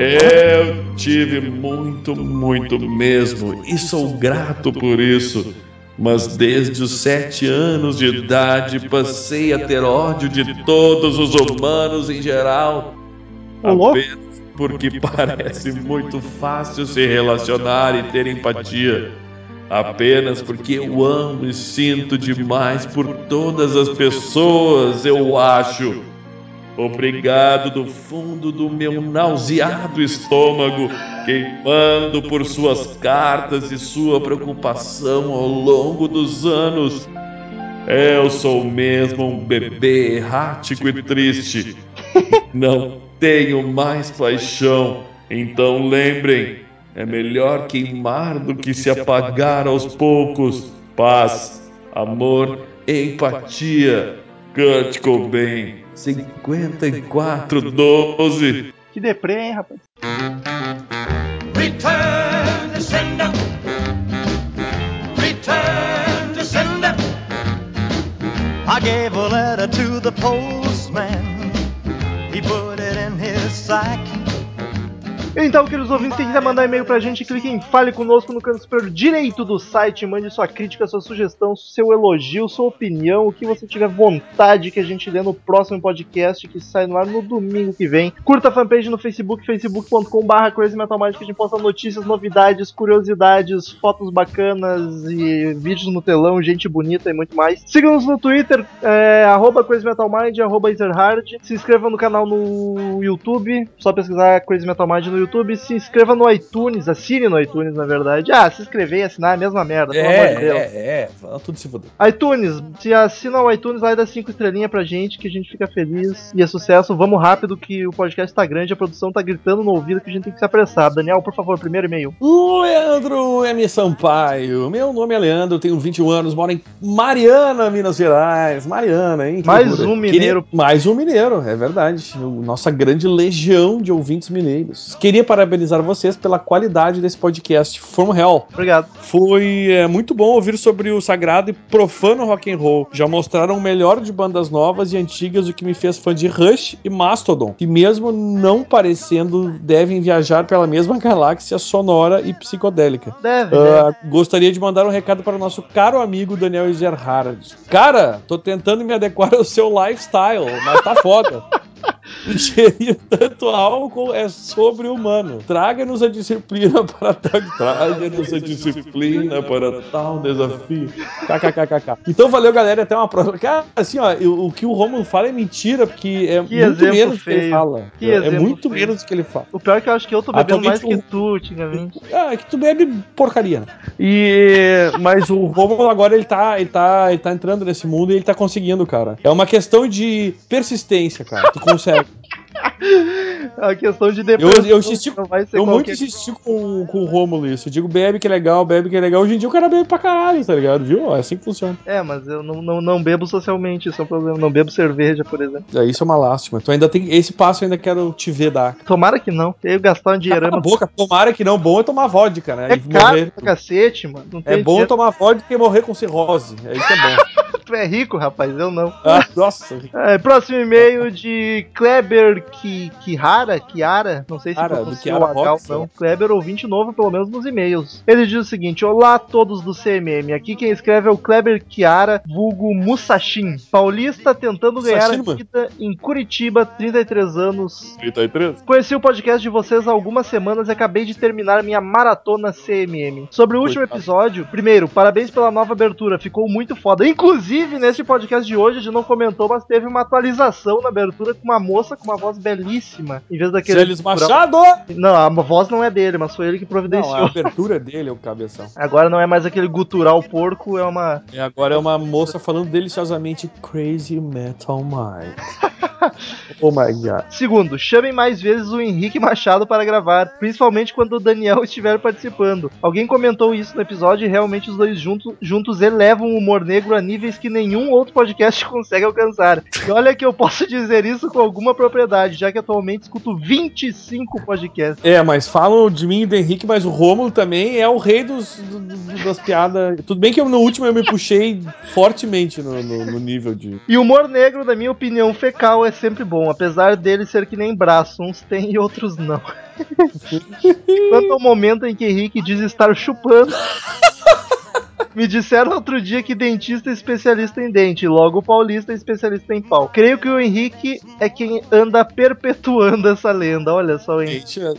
S9: Eu tive muito, muito mesmo e sou grato por isso. Mas desde os sete anos de idade passei a ter ódio de todos os humanos em geral. Apenas porque parece muito fácil se relacionar e ter empatia. Apenas porque eu amo e sinto demais por todas as pessoas, eu acho. Obrigado do fundo do meu nauseado estômago, queimando por suas cartas e sua preocupação ao longo dos anos. Eu sou mesmo um bebê errático e triste. Não tenho mais paixão. Então lembrem, é melhor queimar do que se apagar aos poucos. Paz, amor, empatia. Kurt Cobain, 5412.
S6: Que deprê, hein, rapaz?
S5: Return to sender. Return to sender. I gave a letter to the postman. He put it in his sack.
S6: Então, queridos ouvintes, quem quiser mandar e-mail pra gente, clique em Fale Conosco no canto superior direito do site, mande sua crítica, sua sugestão, seu elogio, sua opinião, o que você tiver vontade que a gente lê no próximo podcast que sai no ar no domingo que vem. Curta a fanpage no Facebook, facebook.com.br Crazy Metal Mind, que a gente posta notícias, novidades, curiosidades, fotos bacanas e vídeos no telão, gente bonita e muito mais. Siga-nos no Twitter, é, arroba Crazy Metal Mind, arroba Ezerhard. Se inscreva no canal no YouTube, só pesquisar Crazy Metal Mind no YouTube. Se inscreva no iTunes, assine no iTunes, na verdade. Ah, se inscrever e assinar é a mesma merda, pelo amor de Deus.
S7: é, é, tudo se fuder.
S6: iTunes, se assina o iTunes, vai dar 5 estrelinhas pra gente, que a gente fica feliz e é sucesso. Vamos rápido, que o podcast tá grande, a produção tá gritando no ouvido que a gente tem que se apressar. Daniel, por favor, primeiro e-mail.
S7: Leandro M. Sampaio. Meu nome é Leandro, tenho 21 anos, moro em Mariana, Minas Gerais. Mariana, hein? Que
S6: Mais
S7: loucura.
S6: um mineiro.
S7: Queria- Mais um mineiro, é verdade. Nossa grande legião de ouvintes mineiros. Queria parabenizar vocês pela qualidade desse podcast From Hell.
S6: Obrigado.
S7: Foi é, muito bom ouvir sobre o sagrado e profano rock and roll. Já mostraram o melhor de bandas novas e antigas, o que me fez fã de Rush e Mastodon, que mesmo não parecendo, devem viajar pela mesma galáxia sonora e psicodélica.
S6: Deve, né?
S7: Ah, gostaria de mandar um recado para o nosso caro amigo Daniel Ezerhard. Cara, tô tentando me adequar ao seu lifestyle, mas tá foda. Ingerir tanto álcool é sobre-humano. Traga-nos a disciplina para tal. Traga-nos a disciplina para tal desafio. KKKKK. Então valeu, galera. Até uma próxima. Cara, assim, ó, o, que o Romulo fala é mentira, porque é
S6: Que
S7: muito menos do que ele
S6: feio.
S7: fala.
S6: Que
S7: é muito
S6: feio.
S7: menos do que ele fala.
S6: O pior é que eu acho que eu tô bebendo mais
S7: Atualmente
S6: que tu, antigamente.
S7: Ah, é que tu bebe porcaria, né? E mas o Romulo agora ele tá, ele tá, ele tá entrando nesse mundo e ele tá conseguindo, cara. É uma questão de persistência, cara. Tu consegue.
S6: A questão de
S7: Eu,
S6: depressão
S7: eu insisti,
S6: não vai ser
S7: eu muito insisti com, com o Romulo isso. Eu digo, bebe que é legal, bebe que é legal. Hoje em dia o cara bebe pra caralho, tá ligado? Viu? É assim que funciona.
S6: É, mas eu não, não, não bebo socialmente, isso é um problema. Não bebo cerveja, por exemplo.
S7: É, isso é uma lástima. Tu ainda tem esse passo eu ainda quero te ver dar.
S6: Tomara que não. Eu ia gastar um
S7: Cala
S6: dinheirama.
S7: a boca, tomara que não. Bom é tomar vodka, né?
S6: É
S7: E
S6: caro
S7: morrer.
S6: pra cacete, mano.
S7: É bom
S6: dinheiro.
S7: tomar vodka e morrer com cirrose. É isso que é bom.
S6: Tu é rico, rapaz, eu não.
S7: Ah, nossa.
S6: É, próximo e-mail de Kleber Ki, Kihara, Kiara, não sei se
S7: Cara, do
S6: pronunciou
S7: Kiara
S6: o H ou não.
S7: né?
S6: Kleber ouvinte novo, pelo menos nos e-mails. Ele diz o seguinte: Olá a todos do CMM. Aqui quem escreve é o Kleber Kiara, vulgo Musashin. Paulista tentando ganhar
S7: Musashin,
S6: a vida em Curitiba, 33 anos.
S7: 33?
S6: Conheci o podcast de vocês há algumas semanas e acabei de terminar minha maratona CMM. Sobre o último
S7: Coitado.
S6: episódio, primeiro, parabéns pela nova abertura, ficou muito foda. Inclusive, neste podcast de hoje, a gente não comentou, mas teve uma atualização na abertura com uma moça com uma voz belíssima. Em vez daquele.
S7: Celes Machado!
S6: Não, a voz não é dele, mas foi ele que
S7: Não,
S6: providenciou.
S7: a abertura dele é o cabeção.
S6: Agora não é mais aquele gutural porco, é uma.
S7: E agora é uma moça falando deliciosamente Crazy Metal Mind. oh my god.
S6: Segundo, chamem mais vezes o Henrique Machado para gravar, principalmente quando o Daniel estiver participando. Alguém comentou isso no episódio e realmente os dois juntos, juntos elevam o humor negro a níveis que nenhum outro podcast consegue alcançar. E olha que eu posso dizer isso com alguma propriedade, já que atualmente escuto 25 podcasts.
S7: É, mas falam de mim e do Henrique, mas o Rômulo também é o rei dos, do- do- das piadas. Tudo bem que eu, no último eu me puxei fortemente no, no- no nível de.
S6: E o humor negro, na minha opinião, fecal é sempre bom, apesar dele ser que nem braço, uns tem e outros não. Quanto ao momento em que Henrique diz estar chupando. Me disseram outro dia que dentista é especialista em dente, logo o paulista é especialista em pau. Creio que o Henrique é quem anda perpetuando essa lenda. Olha só, hein?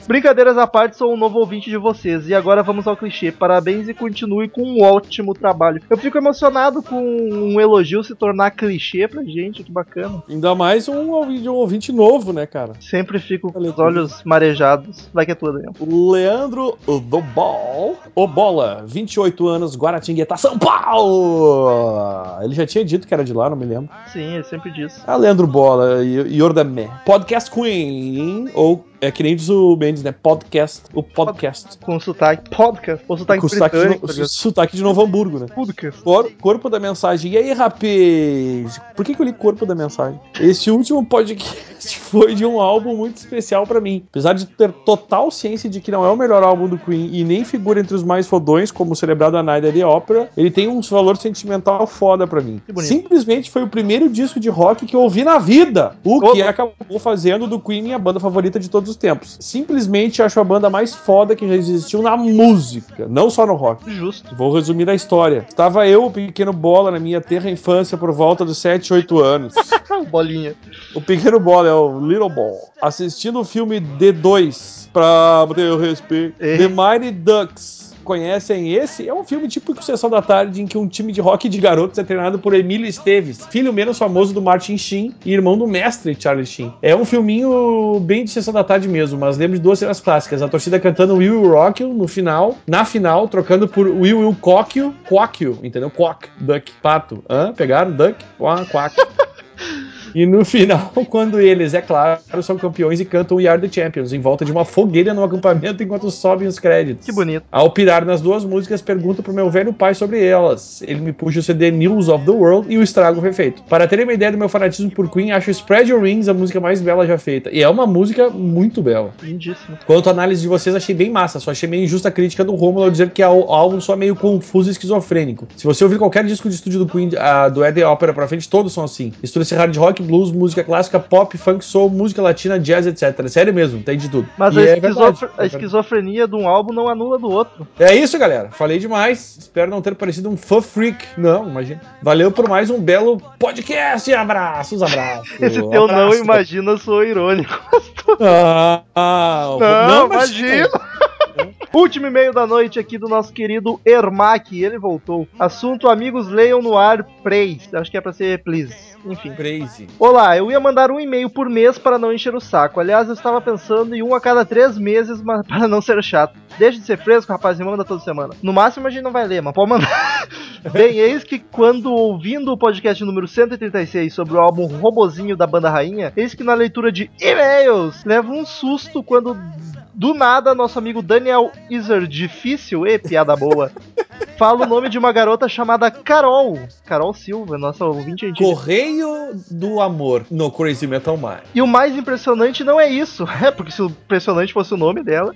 S6: Brincadeiras à parte, sou um novo ouvinte de vocês. E agora vamos ao clichê. Parabéns e continue com um ótimo trabalho. Eu fico emocionado com um elogio se tornar clichê pra gente, que bacana.
S7: Ainda mais um, ouvinte- um ouvinte novo, né, cara?
S6: Sempre fico com os olhos marejados. Vai que é tua, Daniel.
S7: O Leandro do Ball, o Bola, 28 anos, Guaratinguetá, São Paulo! Ele já tinha dito que era de lá, não me lembro.
S6: Sim, ele sempre diz.
S7: Ah, Leandro Bola, e Yordamé. Podcast Queen, ou é que nem diz o Mendes, né? Podcast, o podcast.
S6: Com sotaque podcast. Ou sotaque
S7: Com sotaque de, no,
S6: tá
S7: sotaque de Novo Hamburgo, né?
S6: Podcast.
S7: Cor- corpo da mensagem. E aí, rapaz? Por que, que eu li corpo da mensagem? Esse último podcast foi de um álbum muito especial pra mim. Apesar de ter total ciência de que não é o melhor álbum do Queen e nem figura entre os mais fodões, como o celebrado a Night at the Opera, ele tem um valor sentimental foda pra mim. Simplesmente foi o primeiro disco de rock que eu ouvi na vida. O que acabou fazendo do Queen minha banda favorita de todos os tempos. Simplesmente acho a banda mais foda que já existiu na música, não só no rock.
S6: Justo.
S7: Vou resumir a história. Estava eu, o pequeno bola, na minha terra infância, por volta dos 7, 8 anos.
S6: Bolinha.
S7: o pequeno bola é o Little Ball. Assistindo o filme D2, pra ter o respeito.
S6: É.
S7: The Mighty Ducks. Conhecem esse? É um filme típico Sessão da Tarde em que um time de rock de garotos é treinado por Emílio Esteves, filho menos famoso do Martin Sheen e irmão do mestre Charlie Sheen. É um filminho bem de Sessão da Tarde mesmo, mas lembro de duas cenas clássicas. A torcida cantando Will Will Rock You no final, na final, trocando por Will Will Cock You, Quack You, entendeu? Quack, Duck, pato. Hã? Pegaram? Duck? Quack. E no final, quando eles, é claro, são campeões e cantam We Are the Champions, em volta de uma fogueira no acampamento enquanto sobem os créditos.
S6: Que bonito.
S7: Ao pirar nas duas músicas, pergunto pro meu velho pai sobre elas. Ele me puxa o CD News of the World e o estrago foi feito. Para terem uma ideia do meu fanatismo por Queen, acho Spread Your Wings a música mais bela já feita. E é uma música muito bela.
S6: Lindíssimo.
S7: Quanto à análise de vocês, achei bem massa. Só achei meio injusta a crítica do Romulo ao dizer que é o álbum só meio confuso e esquizofrênico. Se você ouvir qualquer disco de estúdio do Queen, ah, do Eddie Opera pra frente, todos são assim. Mistura esse hard rock rock, blues, música clássica, pop, funk, soul, música latina, jazz, etc. Sério mesmo, tem de tudo.
S6: Mas a,
S7: é
S6: esquizof-
S7: verdade.
S6: a esquizofrenia de um álbum não anula do outro.
S7: É isso, galera. Falei demais. Espero não ter parecido um fã freak. Não, imagina. Valeu por mais um belo podcast. Abraços, abraços.
S6: Esse teu não
S7: Abraço.
S6: imagina sou irônico.
S7: Ah, ah,
S6: Não, imagina. Último e-mail da noite aqui do nosso querido Ermac, ele voltou. Assunto amigos leiam no ar, praise. Acho que é pra ser please. Enfim.
S7: Crazy.
S6: Olá, eu ia mandar um e-mail por mês para não encher o saco. Aliás, eu estava pensando em um a cada três meses, mas para não ser chato. Deixa de ser fresco, rapaz, e manda toda semana. No máximo a gente não vai ler, mas pode mandar. Bem, eis que quando ouvindo o podcast número 136 sobre o álbum Robozinho da Banda Rainha, eis que na leitura de e-mails leva um susto quando do nada nosso amigo Daniel Iser Difícil, e piada boa, fala o nome de uma garota chamada Carol. Carol Silva, nossa ouvinte antiga.
S7: Correio do Amor no Crazy Metal Mind.
S6: E o mais impressionante não é isso, é porque se o impressionante fosse o nome dela.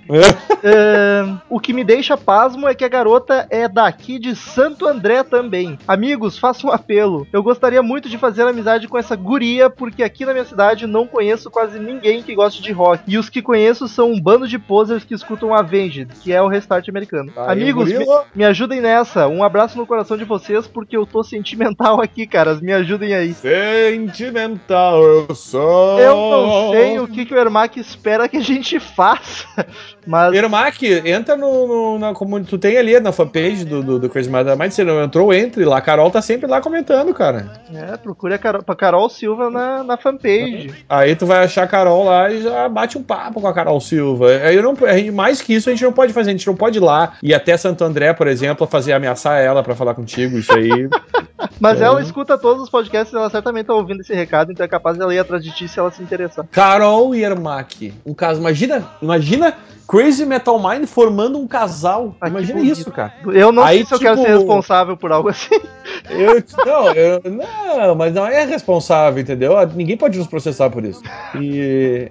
S6: É, o que me deixa pasmo é que a garota é daqui de Santo André também. Amigos, faço um apelo. Eu gostaria muito de fazer amizade com essa guria, porque aqui na minha cidade não conheço quase ninguém que goste de rock. E os que conheço são um bando de posers que escutam Avenged, que é o restart americano.
S7: Aí,
S6: Amigos, me, me ajudem nessa. Um abraço no coração de vocês, porque eu tô sentimental aqui, caras. Me ajudem aí.
S7: Sentimental eu sou.
S6: Eu não sei o que, que o Ermac espera que a gente faça, mas
S7: Ermac, entra no, no- na comunidade. Tu tem ali na fanpage do, do, do Crazy Metal Mind. Se não entrou, entre lá. A Carol tá sempre lá comentando, cara.
S6: é, procure a Carol, pra Carol Silva na, na fanpage.
S7: Aí tu vai achar a Carol lá e já bate um papo com a Carol Silva. Aí não, a gente- mais que isso a gente não pode fazer. A gente não pode ir lá e até Santo André, por exemplo, fazer ameaçar ela pra falar contigo. Isso aí.
S6: Mas
S7: É.
S6: ela escuta todos os podcasts ela certamente tá ouvindo esse recado, então é capaz dela ir atrás de ti se ela se interessar.
S7: Carol e Ermac. Um caso. Imagina, imagina Crazy Metal Mind formando um casal.
S6: Ah,
S7: imagina isso, cara.
S6: Eu não
S7: Aí,
S6: sei se eu quero
S7: tipo-
S6: ser responsável por algo assim.
S7: Eu, não, eu, não, mas não é responsável, entendeu? Ninguém pode nos processar por isso. E,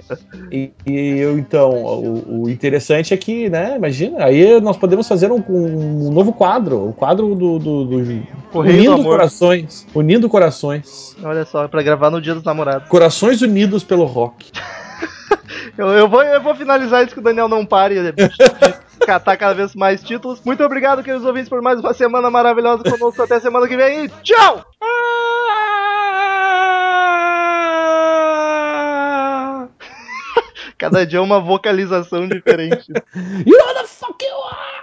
S7: e, e eu, então, o, o interessante é que, né, imagina, aí nós podemos fazer um, um novo quadro, o quadro do, do, do
S6: Correio do
S7: Unindo
S6: Amor.
S7: Corações. Unindo Corações.
S6: Olha só, pra gravar no dia dos namorados.
S7: Corações unidos pelo rock.
S6: Eu, eu vou, eu vou finalizar isso que o Daniel não pare de catar cada vez mais títulos. Muito obrigado, queridos ouvintes, por mais uma semana maravilhosa conosco. Até semana que vem e tchau! Cada dia é uma vocalização diferente.
S7: You know the fuck you are!